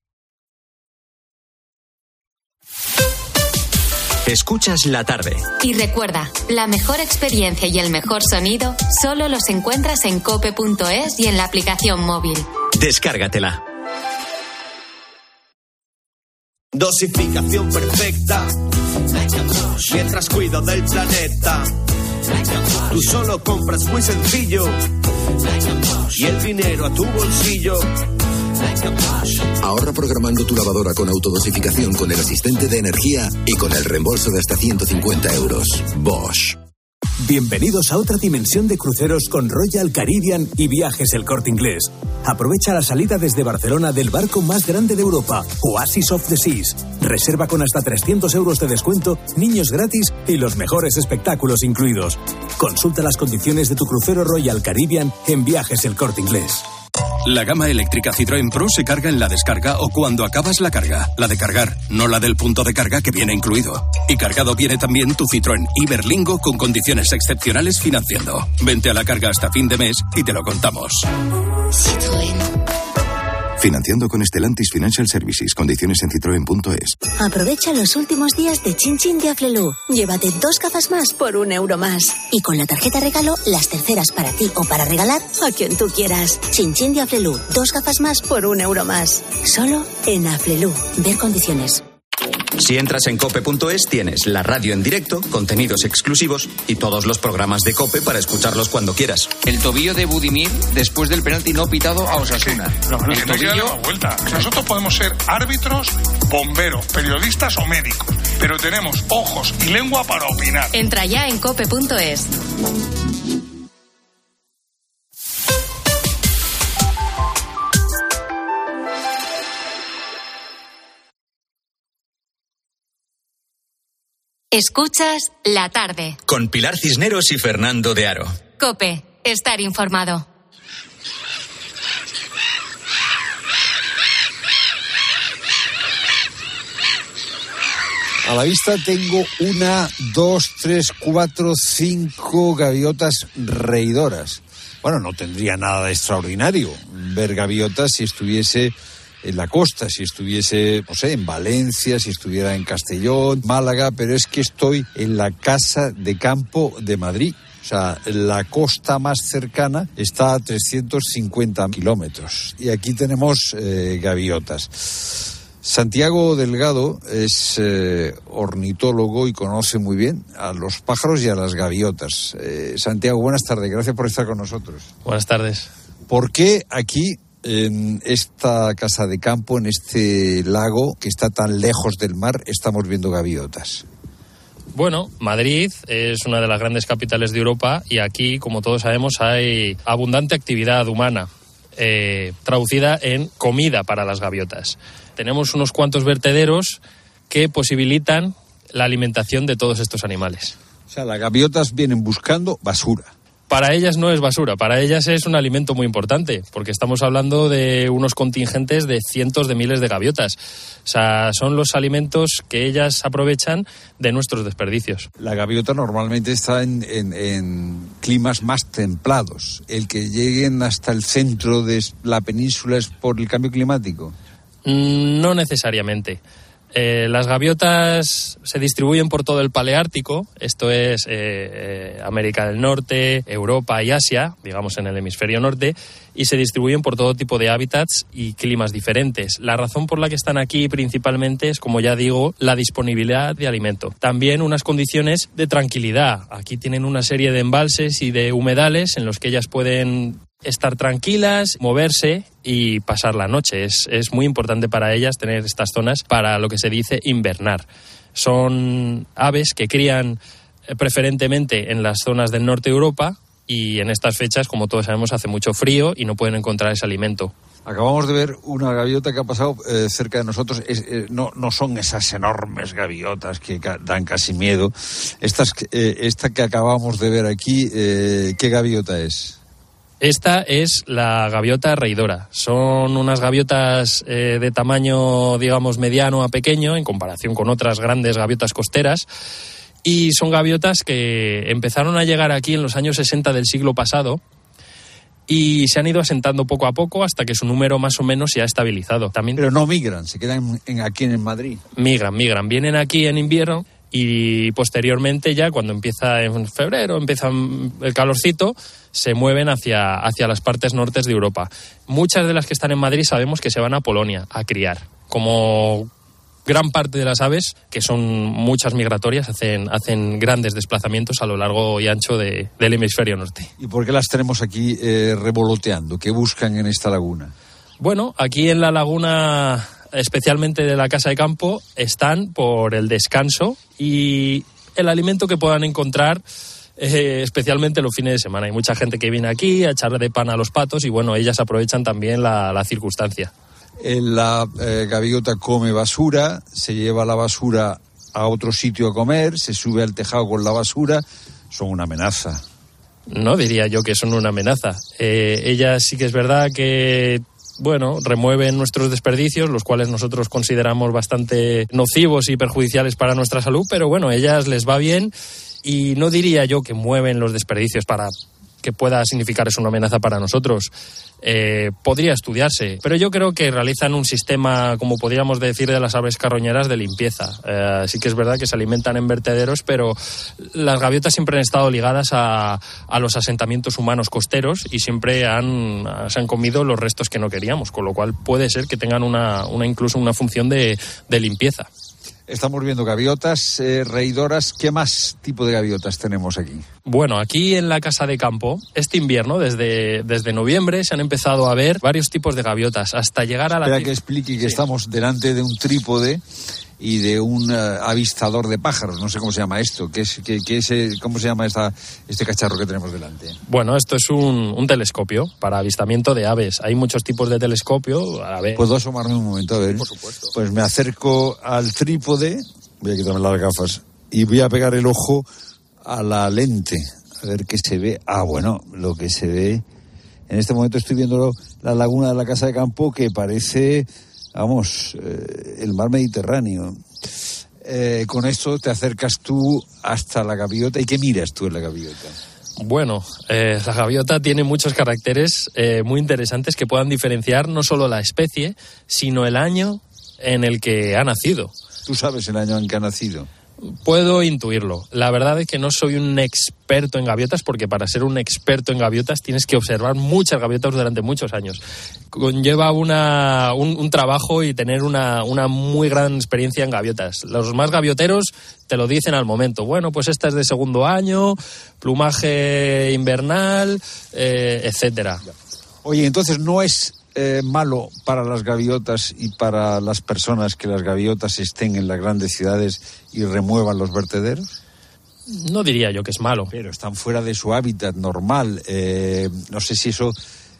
Escuchas la tarde. Y recuerda, la mejor experiencia y el mejor sonido solo los encuentras en cope.es y en la aplicación móvil. Descárgatela. Dosificación perfecta. Mientras cuido del planeta. Tú solo compras muy sencillo. Y el dinero a tu bolsillo. Ahorra programando tu lavadora con autodosificación con el asistente de energía y con el reembolso de hasta 150 euros. Bosch. Bienvenidos a otra dimensión de cruceros con Royal Caribbean y Viajes El Corte Inglés. Aprovecha la salida desde Barcelona del barco más grande de Europa, Oasis of the Seas. Reserva con hasta 300 euros de descuento, niños gratis y los mejores espectáculos incluidos. Consulta las condiciones de tu crucero Royal Caribbean en Viajes El Corte Inglés. La gama eléctrica Citroën Pro se carga en la descarga o cuando acabas la carga. La de cargar, no la del punto de carga que viene incluido. Y cargado viene también tu Citroën Iberlingo con condiciones excepcionales financiando. Vente a la carga hasta fin de mes y te lo contamos. Financiando con Estelantis Financial Services. Condiciones en citroen.es. Aprovecha los últimos días de Chin Chin de Aflelu. Llévate dos gafas más por un euro más. Y con la tarjeta regalo, las terceras para ti o para regalar a quien tú quieras. Chin Chin de Aflelu. Dos gafas más por un euro más. Solo en Aflelu. Ver condiciones. Si entras en cope.es tienes la radio en directo, contenidos exclusivos y todos los programas de cope para escucharlos cuando quieras. El tobillo de Budimir después del penalti no pitado a Osasuna. No, no, el que tobillo... vuelta. Nosotros podemos ser árbitros, bomberos, periodistas o médicos. pero tenemos ojos y lengua para opinar. Entra ya en cope.es. Escuchas la tarde. Con Pilar Cisneros y Fernando de Aro. Cope, estar informado. A la vista tengo una, dos, tres, cuatro, cinco gaviotas reidoras. Bueno, no tendría nada de extraordinario ver gaviotas si estuviese en la costa, si estuviese, no sé, en Valencia, si estuviera en Castellón, Málaga, pero es que estoy en la casa de campo de Madrid. O sea, la costa más cercana está a 350 kilómetros. Y aquí tenemos eh, gaviotas. Santiago Delgado es eh, ornitólogo y conoce muy bien a los pájaros y a las gaviotas. Eh, Santiago, buenas tardes, gracias por estar con nosotros. Buenas tardes. ¿Por qué aquí, en esta casa de campo, en este lago que está tan lejos del mar, estamos viendo gaviotas? Bueno, Madrid es una de las grandes capitales de Europa y aquí, como todos sabemos, hay abundante actividad humana. Eh, traducida en comida para las gaviotas. Tenemos unos cuantos vertederos que posibilitan la alimentación de todos estos animales. O sea, las gaviotas vienen buscando basura. Para ellas no es basura, para ellas es un alimento muy importante, porque estamos hablando de unos contingentes de cientos de miles de gaviotas. O sea, son los alimentos que ellas aprovechan de nuestros desperdicios. La gaviota normalmente está en, en, en climas más templados. El que lleguen hasta el centro de la península es por el cambio climático. Mm, No necesariamente. Eh, las gaviotas se distribuyen por todo el Paleártico, esto es eh, eh, América del Norte, Europa y Asia, digamos en el hemisferio norte, y se distribuyen por todo tipo de hábitats y climas diferentes. La razón por la que están aquí principalmente es, como ya digo, la disponibilidad de alimento. También unas condiciones de tranquilidad. Aquí tienen una serie de embalses y de humedales en los que ellas pueden estar tranquilas, moverse y pasar la noche. Es, es muy importante para ellas tener estas zonas para lo que se dice invernar. Son aves que crían eh, preferentemente en las zonas del norte de Europa y en estas fechas, como todos sabemos, hace mucho frío y no pueden encontrar ese alimento. Acabamos de ver una gaviota que ha pasado eh, cerca de nosotros. Eh, no, no son esas enormes gaviotas que dan casi miedo. Estas, esta que acabamos de ver aquí, ¿qué gaviota es? Esta es la gaviota reidora. Son unas gaviotas eh, de tamaño, digamos, mediano a pequeño en comparación con otras grandes gaviotas costeras. Y son gaviotas que empezaron a llegar aquí en los años 60 del siglo pasado y se han ido asentando poco a poco hasta que su número más o menos se ha estabilizado. También Pero no migran, se quedan en- aquí en Madrid. migran, migran. Vienen aquí en invierno y posteriormente ya cuando empieza en febrero, empieza el calorcito, se mueven hacia, hacia las partes nortes de Europa. Muchas de las que están en Madrid sabemos que se van a Polonia a criar. Como gran parte de las aves, que son muchas migratorias, hacen, hacen grandes desplazamientos a lo largo y ancho de- del hemisferio norte. ¿Y por qué las tenemos aquí eh, revoloteando? ¿Qué buscan en esta laguna? Bueno, aquí en la laguna, especialmente de la casa de campo, están por el descanso y el alimento que puedan encontrar, eh, especialmente los fines de semana. Hay mucha gente que viene aquí a echarle de pan a los patos y bueno, ellas aprovechan también la, la circunstancia. La eh, gaviota come basura, se lleva la basura a otro sitio a comer, se sube al tejado con la basura, son una amenaza. No diría yo que son una amenaza. Eh, ellas sí que es verdad que bueno, remueven nuestros desperdicios, los cuales nosotros consideramos bastante nocivos y perjudiciales para nuestra salud, pero bueno, ellas les va bien y no diría yo que mueven los desperdicios para que pueda significar es una amenaza para nosotros. Eh, podría estudiarse, pero yo creo que realizan un sistema, como podríamos decir, de las aves carroñeras de limpieza. Eh, sí que es verdad que se alimentan en vertederos, pero las gaviotas siempre han estado ligadas a, a los asentamientos humanos costeros y siempre han, se han comido los restos que no queríamos, con lo cual puede ser que tengan una, una incluso una función de, de limpieza. Estamos viendo gaviotas eh, reidoras. ¿Qué más tipo de gaviotas tenemos aquí? Bueno, aquí en la casa de campo, este invierno, desde, desde noviembre, se han empezado a ver varios tipos de gaviotas, hasta llegar a la... Espera que explique que estamos delante de un trípode y de un eh, avistador de pájaros, no sé cómo se llama esto, ¿Qué es, qué, qué es, eh, ¿cómo se llama esta, este cacharro que tenemos delante? Bueno, esto es un, un telescopio para avistamiento de aves. Hay muchos tipos de telescopio. A ver. ¿Puedo asomarme un momento? A ver. Por supuesto. Pues me acerco al trípode, voy a quitarme las gafas, y voy a pegar el ojo a la lente, a ver qué se ve. Ah, bueno, lo que se ve. En este momento estoy viendo la laguna de la Casa de Campo que parece, vamos, eh, el mar Mediterráneo. Eh, con esto te acercas tú hasta la gaviota. ¿Y qué miras tú en la gaviota? Bueno, eh, la gaviota tiene muchos caracteres eh, muy interesantes que puedan diferenciar no solo la especie, sino el año en el que ha nacido. ¿Tú sabes el año en que ha nacido? Puedo intuirlo. La verdad es que no soy un experto en gaviotas porque para ser un experto en gaviotas tienes que observar muchas gaviotas durante muchos años. Conlleva una, un, trabajo y tener una, una muy gran experiencia en gaviotas. Los más gavioteros te lo dicen al momento. Bueno, pues esta es de segundo año, plumaje invernal, eh, etcétera. Oye, entonces no es eh, malo para las gaviotas y para las personas que las gaviotas estén en las grandes ciudades y remuevan los vertederos? No diría yo que es malo. Pero están fuera de su hábitat normal. Eh, no sé si eso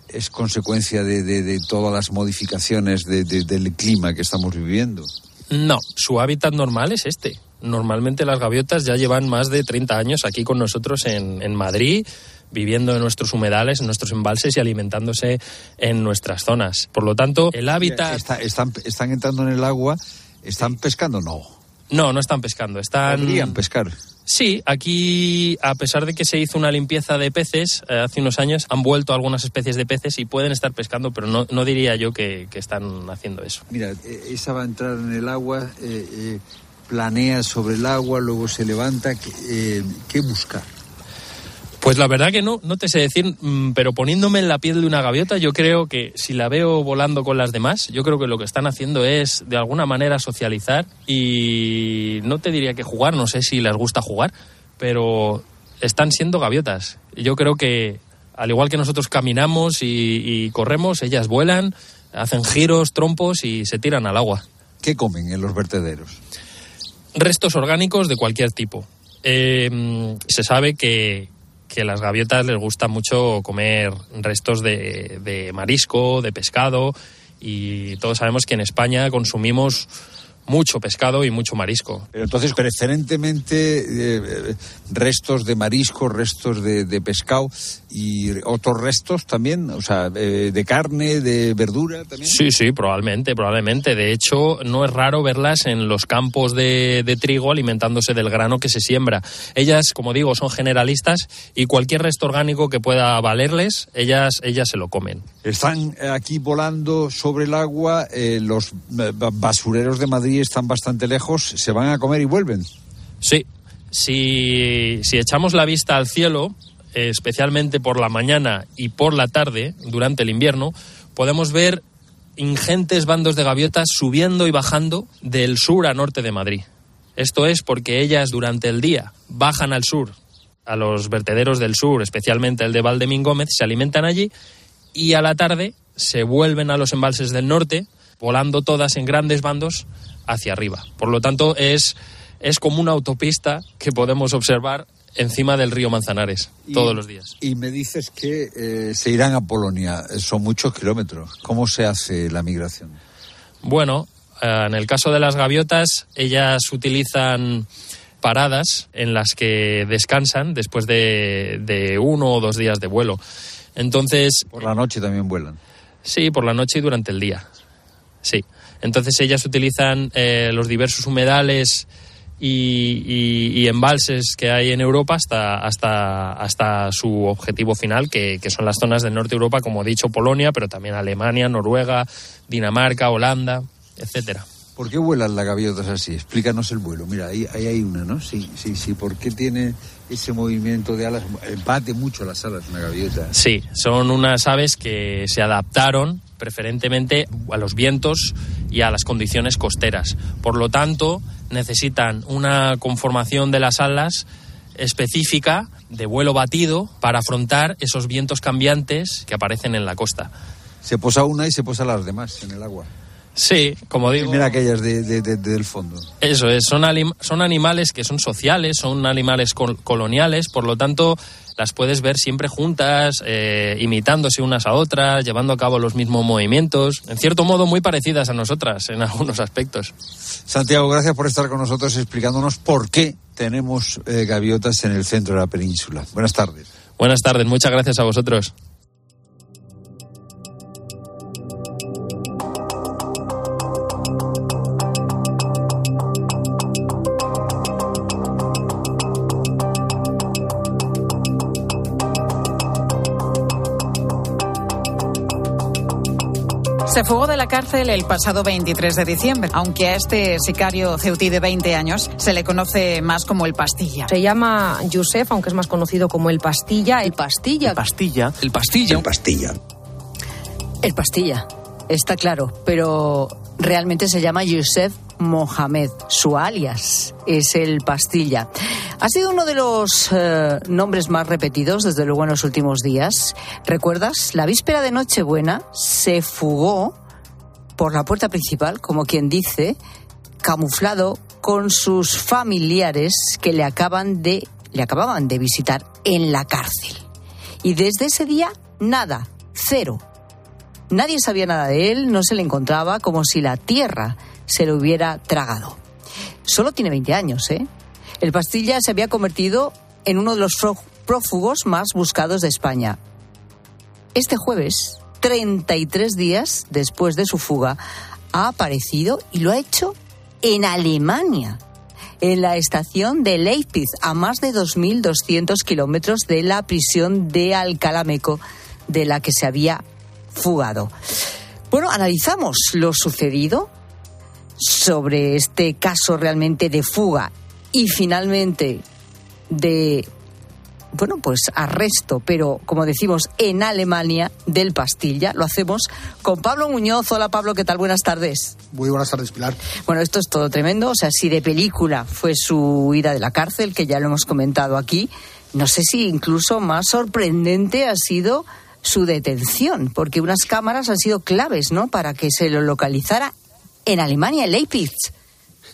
es consecuencia de, de, de todas las modificaciones de, del clima que estamos viviendo. No, su hábitat normal es este. Normalmente las gaviotas ya llevan más de 30 años aquí con nosotros en, en Madrid viviendo en nuestros humedales, en nuestros embalses y alimentándose en nuestras zonas. Por lo tanto, el hábitat... Está, están, están entrando en el agua, ¿están pescando? No. No, no están pescando. Están... ¿Podrían pescar? Sí, aquí, a pesar de que se hizo una limpieza de peces eh, hace unos años, han vuelto algunas especies de peces y pueden estar pescando, pero no, no diría yo que, que, están haciendo eso. Mira, eh, esa va a entrar en el agua, eh, planea sobre el agua, luego se levanta. ¿Qué buscar? Pues la verdad que no, no te sé decir, mm, pero poniéndome en la piel de una gaviota, yo creo que si la veo volando con las demás, yo creo que lo que están haciendo es de alguna manera socializar y no te diría que jugar, no sé si les gusta jugar, pero están siendo gaviotas. Yo creo que al igual que nosotros caminamos y, y corremos, ellas vuelan, hacen giros, trompos y se tiran al agua. ¿Qué comen en los vertederos? Restos orgánicos de cualquier tipo. Eh, se sabe que, que las gaviotas les gusta mucho comer restos de, de, marisco, de pescado, y todos sabemos que en España consumimos mucho pescado y mucho marisco. Pero entonces, preferentemente eh, restos de marisco, restos de, de, pescado y otros restos también, o sea, eh, de carne, de verdura también. Sí, sí, probablemente, probablemente. De hecho, no es raro verlas en los campos de, de trigo alimentándose del grano que se siembra. Ellas, como digo, son generalistas y cualquier resto orgánico que pueda valerles, ellas, ellas se lo comen. Están aquí volando sobre el agua eh, los basureros de Madrid están bastante lejos, se van a comer y vuelven. Sí, si, si echamos la vista al cielo, eh, especialmente por la mañana y por la tarde, durante el invierno, podemos ver ingentes bandos de gaviotas subiendo y bajando del sur a norte de Madrid. Esto es porque ellas durante el día bajan al sur, a los vertederos del sur, especialmente el de Valdemín Gómez, se alimentan allí y a la tarde se vuelven a los embalses del norte, volando todas en grandes bandos hacia arriba. Por lo tanto, es, es como una autopista que podemos observar encima del río Manzanares y, todos los días. Y me dices que eh, se irán a Polonia, son muchos kilómetros. ¿Cómo se hace la migración? Bueno, eh, en el caso de las gaviotas, ellas utilizan paradas en las que descansan después de, de uno o dos días de vuelo. Entonces. Por la noche también vuelan. Sí, por la noche y durante el día. Sí. Entonces ellas utilizan eh, los diversos humedales y, y, y, embalses que hay en Europa hasta, hasta, hasta su objetivo final, que, son las zonas del norte de Europa, como he dicho, Polonia, pero también Alemania, Noruega, Dinamarca, Holanda, etcétera. ¿Por qué vuelan las gaviotas así? Explícanos el vuelo. Mira, ahí, ahí hay una, ¿no? Sí, sí, sí. ¿Por qué tiene ese movimiento de alas? Bate mucho las alas una gaviota. Sí, son unas aves que se adaptaron preferentemente a los vientos y a las condiciones costeras. Por lo tanto, necesitan una conformación de las alas específica de vuelo batido para afrontar esos vientos cambiantes que aparecen en la costa. Se posa una y se posa las demás en el agua. Sí, como digo. Mira aquellas de, de, de, del fondo. Eso es, son, son animales que son sociales, son animales col coloniales, por lo tanto las puedes ver siempre juntas, eh, imitándose unas a otras, llevando a cabo los mismos movimientos, en cierto modo muy parecidas a nosotras en algunos aspectos. Santiago, gracias por estar con nosotros explicándonos por qué tenemos eh, gaviotas en el centro de la península. Buenas tardes. Buenas tardes, muchas gracias a vosotros. Se fugó de la cárcel el pasado 23 de diciembre, aunque a este sicario ceutí de 20 años se le conoce más como el Pastilla. Se llama Yusef, aunque es más conocido como el Pastilla. El Pastilla. El Pastilla. El Pastilla. El Pastilla. El Pastilla. Está claro, pero realmente se llama Yusef Mohamed. Su alias es el Pastilla. Ha sido uno de los eh, nombres más repetidos, desde luego, en los últimos días. ¿Recuerdas? La víspera de Nochebuena se fugó por la puerta principal, como quien dice, camuflado con sus familiares que le acaban de le acababan de visitar en la cárcel. Y desde ese día nada, cero. Nadie sabía nada de él, no se le encontraba como si la tierra se lo hubiera tragado. Solo tiene 20 años, ¿eh? El Pastilla se había convertido en uno de los prófugos más buscados de España. Este jueves, 33 días después de su fuga, ha aparecido y lo ha hecho en Alemania, en la estación de Leipzig, a más de 2.200 kilómetros de la prisión de Alcalameco, de la que se había fugado. Bueno, analizamos lo sucedido sobre este caso realmente de fuga y finalmente de bueno, pues arresto, pero como decimos, en Alemania del Pastilla. Lo hacemos con Pablo Muñoz. Hola Pablo, ¿qué tal? Buenas tardes. Muy buenas tardes, Pilar. Bueno, esto es todo tremendo. O sea, si de película fue su huida de la cárcel, que ya lo hemos comentado aquí, no sé si incluso más sorprendente ha sido su detención, porque unas cámaras han sido claves, ¿no?, para que se lo localizara en Alemania, en Leipzig.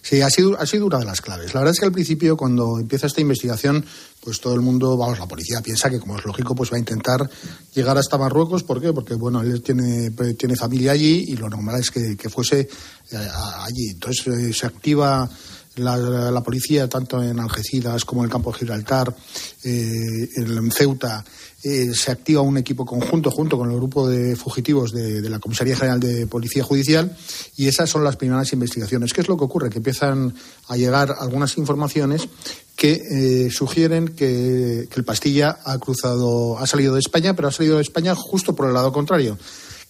Sí, ha sido, ha sido una de las claves. La verdad es que al principio, cuando empieza esta investigación, pues todo el mundo, vamos, la policía piensa que, como es lógico, pues va a intentar llegar hasta Marruecos. ¿Por qué? Porque, bueno, él tiene, tiene familia allí y lo normal es que, fuese eh, allí. Entonces eh, se activa la, policía, tanto en Algeciras como en el campo de Gibraltar, eh, en Ceuta, eh, se activa un equipo conjunto junto con el grupo de fugitivos de, la Comisaría General de Policía Judicial y esas son las primeras investigaciones. ¿Qué es lo que ocurre? Que empiezan a llegar algunas informaciones que eh, sugieren que, que el Pastilla ha cruzado, ha salido de España, pero ha salido de España justo por el lado contrario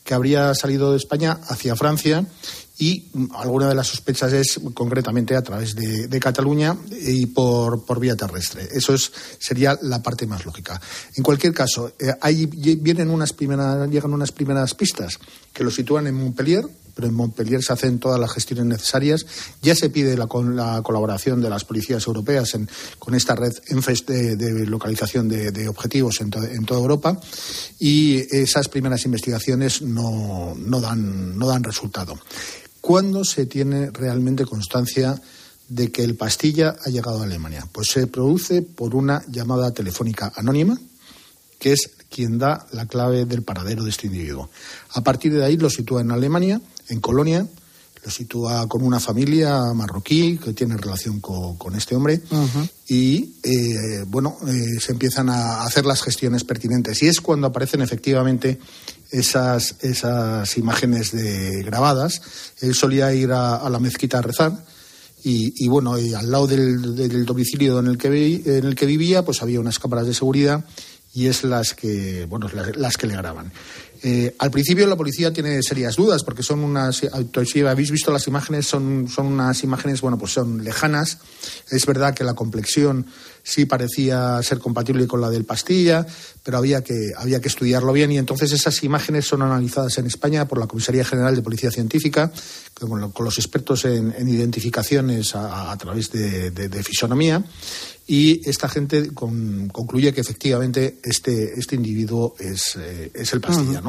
que habría salido de España hacia Francia y alguna de las sospechas es concretamente a través de, Cataluña y por, por, vía terrestre. Eso es, sería la parte más lógica. En cualquier caso, eh, ahí vienen unas primeras, llegan unas primeras pistas que lo sitúan en Montpellier, pero en Montpellier se hacen todas las gestiones necesarias. Ya se pide la, la colaboración de las policías europeas con esta red ENFES de, localización de, objetivos en, en, toda Europa y esas primeras investigaciones no, no, dan, no dan resultado. ¿Cuándo se tiene realmente constancia de que el pastilla ha llegado a Alemania? Pues se produce por una llamada telefónica anónima, que es quien da la clave del paradero de este individuo. A partir de ahí lo sitúa en Alemania, en Colonia, lo sitúa con una familia marroquí que tiene relación con, este hombre y, eh, bueno, eh, se empiezan a hacer las gestiones pertinentes. Y es cuando aparecen efectivamente esas, esas imágenes de grabadas. Él solía ir a, la mezquita a rezar. Y, bueno, al lado del, domicilio en el, que en el que vivía, pues había unas cámaras de seguridad y es las que, bueno, las que le graban. Eh, al principio la policía tiene serias dudas porque son unas, si habéis visto las imágenes, son, son unas imágenes, bueno, pues son lejanas. Es verdad que la complexión sí parecía ser compatible con la del Pastilla, pero había que, había que estudiarlo bien y entonces esas imágenes son analizadas en España por la Comisaría General de Policía Científica, con, los expertos en, identificaciones a, través de, fisonomía y esta gente concluye que efectivamente este, este individuo es, eh, es el Pastilla, ¿no?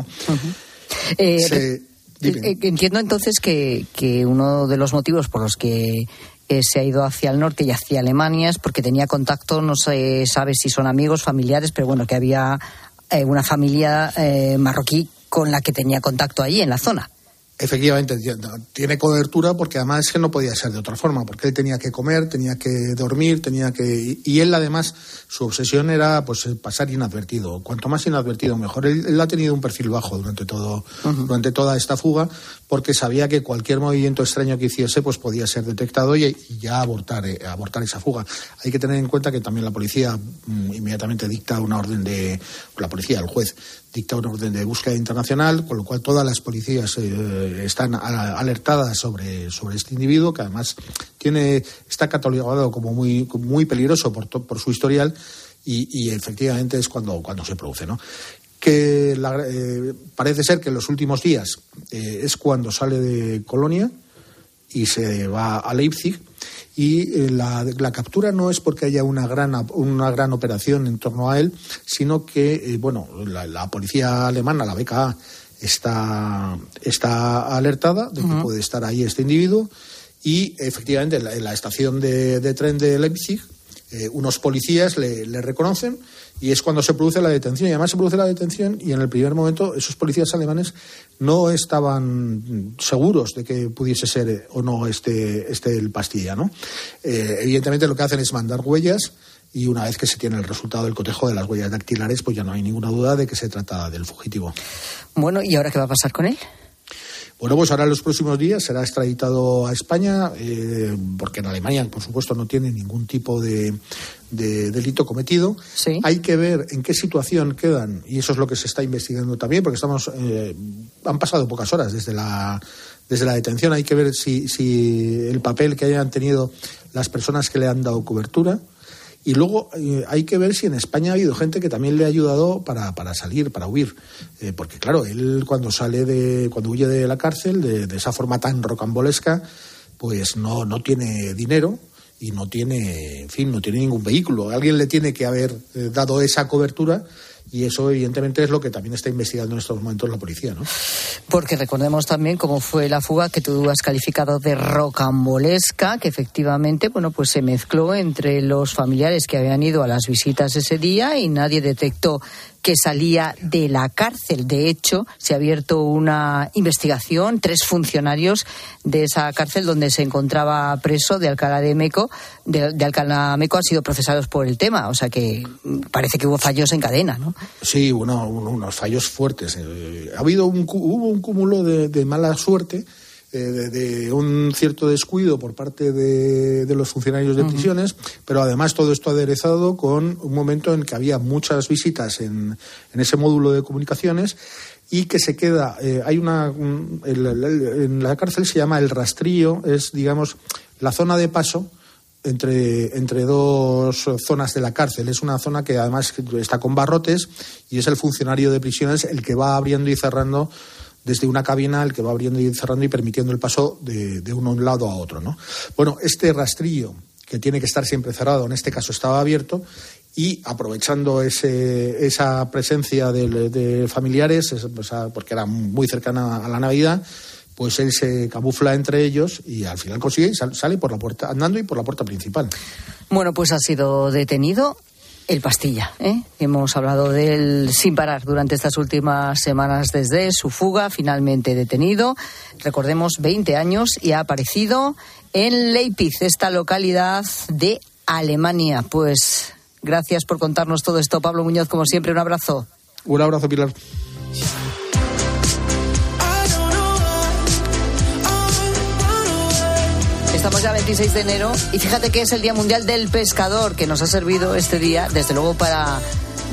Eh, Eh, entiendo entonces que, que uno de los motivos por los que eh, se ha ido hacia el norte y hacia Alemania es porque tenía contacto, no se sabe si son amigos, familiares, pero bueno, que había eh, una familia marroquí con la que tenía contacto allí en la zona. Efectivamente, tiene cobertura porque además es que no podía ser de otra forma, porque él tenía que comer, tenía que dormir, tenía que y él además su obsesión era pues pasar inadvertido, cuanto más inadvertido mejor. Él, ha tenido un perfil bajo durante todo durante toda esta fuga porque sabía que cualquier movimiento extraño que hiciese pues podía ser detectado y, ya abortar eh, abortar esa fuga. Hay que tener en cuenta que también la policía mm, inmediatamente dicta una orden de la policía, el juez dicta una orden de búsqueda internacional, con lo cual todas las policías eh, están alertadas sobre, sobre este individuo, que además tiene, está catalogado como muy, muy peligroso por, por su historial y, efectivamente es cuando, cuando se produce. ¿no? Que eh, parece ser que en los últimos días eh, es cuando sale de Colonia y se va a Leipzig. Y eh, la, captura no es porque haya una gran, una gran operación en torno a él, sino que, eh, bueno, la, policía alemana, la BKA, está, está alertada de que puede estar ahí este individuo. Y efectivamente en la, estación de, tren de Leipzig eh, unos policías le, reconocen y es cuando se produce la detención. Y además se produce la detención y en el primer momento esos policías alemanes no estaban seguros de que pudiese ser eh, o no este, este el pastilla. ¿no? Eh, evidentemente lo que hacen es mandar huellas y una vez que se tiene el resultado del cotejo de las huellas dactilares, pues ya no hay ninguna duda de que se trata del fugitivo. Bueno, ¿y ahora qué va a pasar con él? Bueno, pues ahora en los próximos días será extraditado a España, eh, porque en Alemania, por supuesto, no tiene ningún tipo de, delito cometido. Hay que ver en qué situación quedan, y eso es lo que se está investigando también, porque estamos eh, han pasado pocas horas desde la, desde la detención. Hay que ver si, si el papel que hayan tenido las personas que le han dado cobertura y luego eh, hay que ver si en España ha habido gente que también le ha ayudado para, para salir, para huir. Eh, porque claro, él cuando sale de, cuando huye de la cárcel, de, esa forma tan rocambolesca, pues no, no tiene dinero y no tiene, en fin, no tiene ningún vehículo. Alguien le tiene que haber eh, dado esa cobertura y eso, evidentemente, es lo que también está investigando en estos momentos la policía, ¿no? Porque recordemos también cómo fue la fuga que tú has calificado de rocambolesca, que efectivamente, bueno, pues se mezcló entre los familiares que habían ido a las visitas ese día y nadie detectó que salía de la cárcel. De hecho, se ha abierto una investigación, tres funcionarios de esa cárcel donde se encontraba preso de Alcalá de Meco, de, Alcalá de Meco han sido procesados por el tema, o sea que parece que hubo fallos en cadena, ¿no? Sí, unos fallos fuertes. Eh, ha habido un, hubo un cúmulo de mala suerte eh, de, un cierto descuido por parte de, los funcionarios de prisiones, pero además todo esto aderezado con un momento en que había muchas visitas en, ese módulo de comunicaciones y que se queda, eh, hay una, en la cárcel se llama el rastrillo, es digamos la zona de paso entre, entre dos zonas de la cárcel. Es una zona que además está con barrotes y es el funcionario de prisiones el que va abriendo y cerrando desde una cabina el que va abriendo y cerrando y permitiendo el paso de, de un lado a otro. ¿no? Bueno, este rastrillo que tiene que estar siempre cerrado, en este caso estaba abierto, y aprovechando ese, esa presencia de, familiares, porque era muy cercana a la Navidad, pues él se camufla entre ellos y al final consigue y sale por la puerta, andando y por la puerta principal. Bueno, pues ha sido detenido el Pastilla. ¿eh? Hemos hablado de él sin parar durante estas últimas semanas desde su fuga, finalmente detenido. Recordemos, 20 años y ha aparecido en Leipzig, esta localidad de Alemania. Pues gracias por contarnos todo esto, Pablo Muñoz, como siempre, un abrazo. Un abrazo, Pilar. Estamos ya 26 de enero y fíjate que es el Día Mundial del Pescador que nos ha servido este día, desde luego, para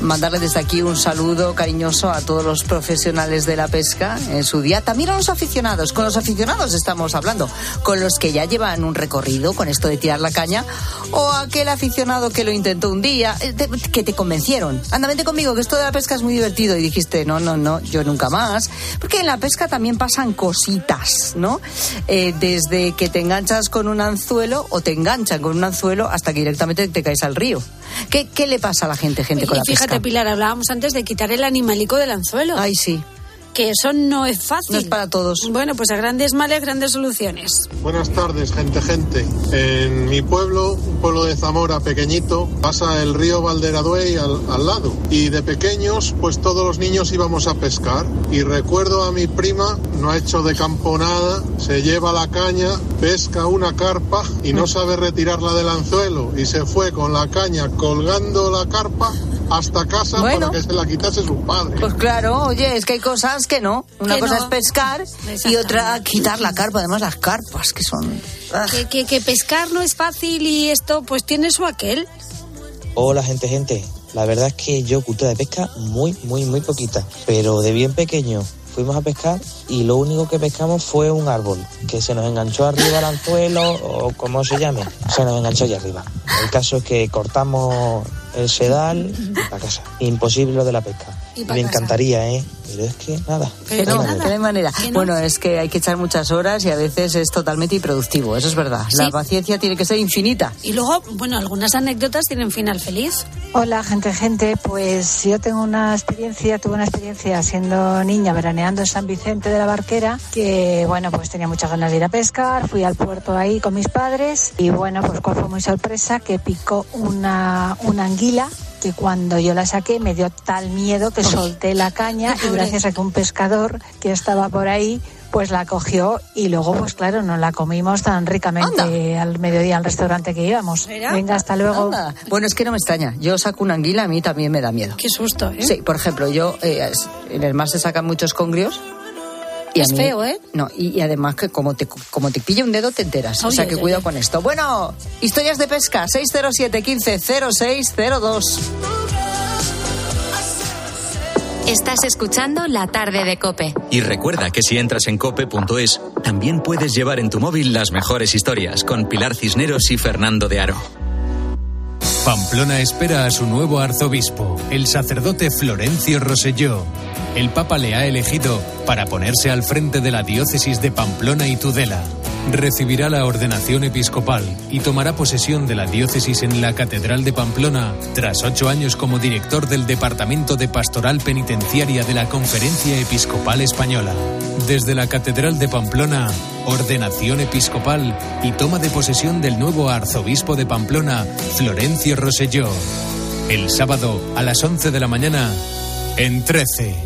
mandarle desde aquí un saludo cariñoso a todos los profesionales de la pesca en su día. También a los aficionados. Con los aficionados estamos hablando. Con los que ya llevan un recorrido con esto de tirar la caña. O aquel aficionado que lo intentó un día, eh, que te convencieron. Anda, vente conmigo, que esto de la pesca es muy divertido. Y dijiste, no, no, no, yo nunca más. Porque en la pesca también pasan cositas, ¿no? Eh, desde que te enganchas con un anzuelo o te enganchan con un anzuelo hasta que directamente te caes al río. ¿Qué, qué le pasa a la gente, gente con la pesca? Fíjate, Pilar, hablábamos antes de quitar el animalico del anzuelo. Ay, sí. que eso no es fácil. No es para todos. Bueno, pues a grandes males, grandes soluciones. Buenas tardes, gente, gente. En mi pueblo, un pueblo de Zamora pequeñito, pasa el río Valderaduey al, al lado. Y de pequeños, pues todos los niños íbamos a pescar. Y recuerdo a mi prima, no ha hecho de campo nada, se lleva la caña, pesca una carpa y no sabe retirarla del anzuelo. Y se fue con la caña colgando la carpa hasta casa Bueno. para que se la quitase su padre. Pues claro, oye, es que hay cosas que no. Una Que cosa no. es pescar y otra quitar la carpa. Además, las carpas que son. ah. Que, que, que pescar no es fácil y esto pues tiene su aquel. Hola gente, gente. La verdad es que yo cultura de pesca muy, muy, muy poquita. Pero de bien pequeño fuimos a pescar y lo único que pescamos fue un árbol que se nos enganchó arriba al anzuelo o como se llame. Se nos enganchó allá arriba. El caso es que cortamos el sedal para casa. Imposible lo de la pesca. Me encantaría, ¿eh? Pero es que nada. Que no, manera. que no hay manera. Bueno, es que hay que echar muchas horas y a veces es totalmente improductivo, eso es verdad. La paciencia tiene que ser infinita. Y luego, bueno, algunas anécdotas tienen final feliz. Hola, gente, gente. Pues yo tengo una experiencia, tuve una experiencia siendo niña veraneando en San Vicente de la Barquera, que bueno, pues tenía muchas ganas de ir a pescar, fui al puerto ahí con mis padres y bueno, pues cuál fue muy sorpresa que picó una, una anguila que cuando yo la saqué me dio tal miedo que solté la caña y gracias a que un pescador que estaba por ahí pues la cogió y luego pues claro nos la comimos tan ricamente al mediodía al restaurante que íbamos. Venga, hasta luego. Anda. Bueno, es que no me extraña. Yo saco una anguila, a mí también me da miedo. Qué susto, ¿eh? Sí, por ejemplo, yo eh, en el mar se sacan muchos congrios. Y Es mí- feo, ¿eh? No, y, y además que como te, como te pilla un dedo te enteras. o sea que cuidado con esto. Bueno, historias de pesca, 607 15 0602. Estás escuchando La tarde de Cope. Y recuerda que si entras en cope.es, también puedes llevar en tu móvil las mejores historias con Pilar Cisneros y Fernando de Aro. Pamplona espera a su nuevo arzobispo, el sacerdote Florencio Roselló. El Papa le ha elegido para ponerse al frente de la diócesis de Pamplona y Tudela. Recibirá la ordenación episcopal y tomará posesión de la diócesis en la Catedral de Pamplona tras ocho años como director del Departamento de Pastoral Penitenciaria de la Conferencia Episcopal Española. Desde la Catedral de Pamplona, ordenación episcopal y toma de posesión del nuevo arzobispo de Pamplona, Florencio Roselló. El sábado a las 11 de la mañana en 13.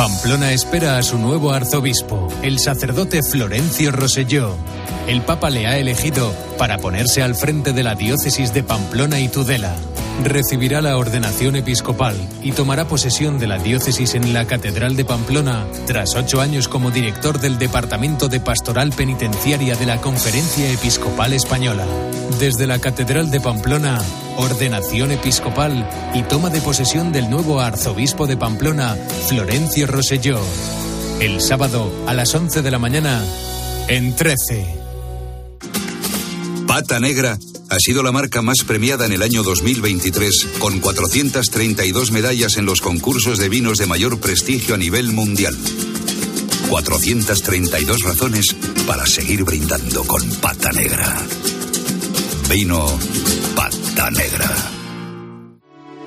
Pamplona espera a su nuevo arzobispo, el sacerdote Florencio Roselló. El Papa le ha elegido para ponerse al frente de la diócesis de Pamplona y Tudela. Recibirá la ordenación episcopal y tomará posesión de la diócesis en la Catedral de Pamplona tras ocho años como director del Departamento de Pastoral Penitenciaria de la Conferencia Episcopal Española. Desde la Catedral de Pamplona, ordenación episcopal y toma de posesión del nuevo arzobispo de Pamplona, Florencio Roselló. El sábado a las 11 de la mañana en 13. Pata Negra ha sido la marca más premiada en el año 2023, con 432 medallas en los concursos de vinos de mayor prestigio a nivel mundial. 432 razones para seguir brindando con Pata Negra. Vino Pata Negra.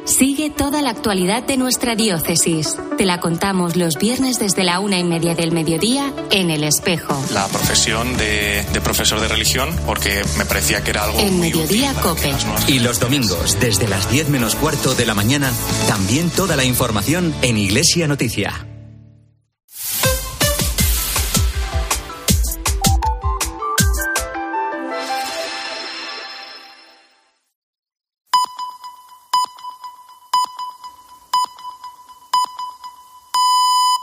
Sigue toda la actualidad de nuestra diócesis. Te la contamos los viernes desde la una y media del mediodía en El Espejo. La profesión de, de profesor de religión, porque me parecía que era algo. En muy Mediodía útil para Cope. que las nuevas Y los domingos, desde las 10 menos cuarto de la mañana, también toda la información en Iglesia Noticia.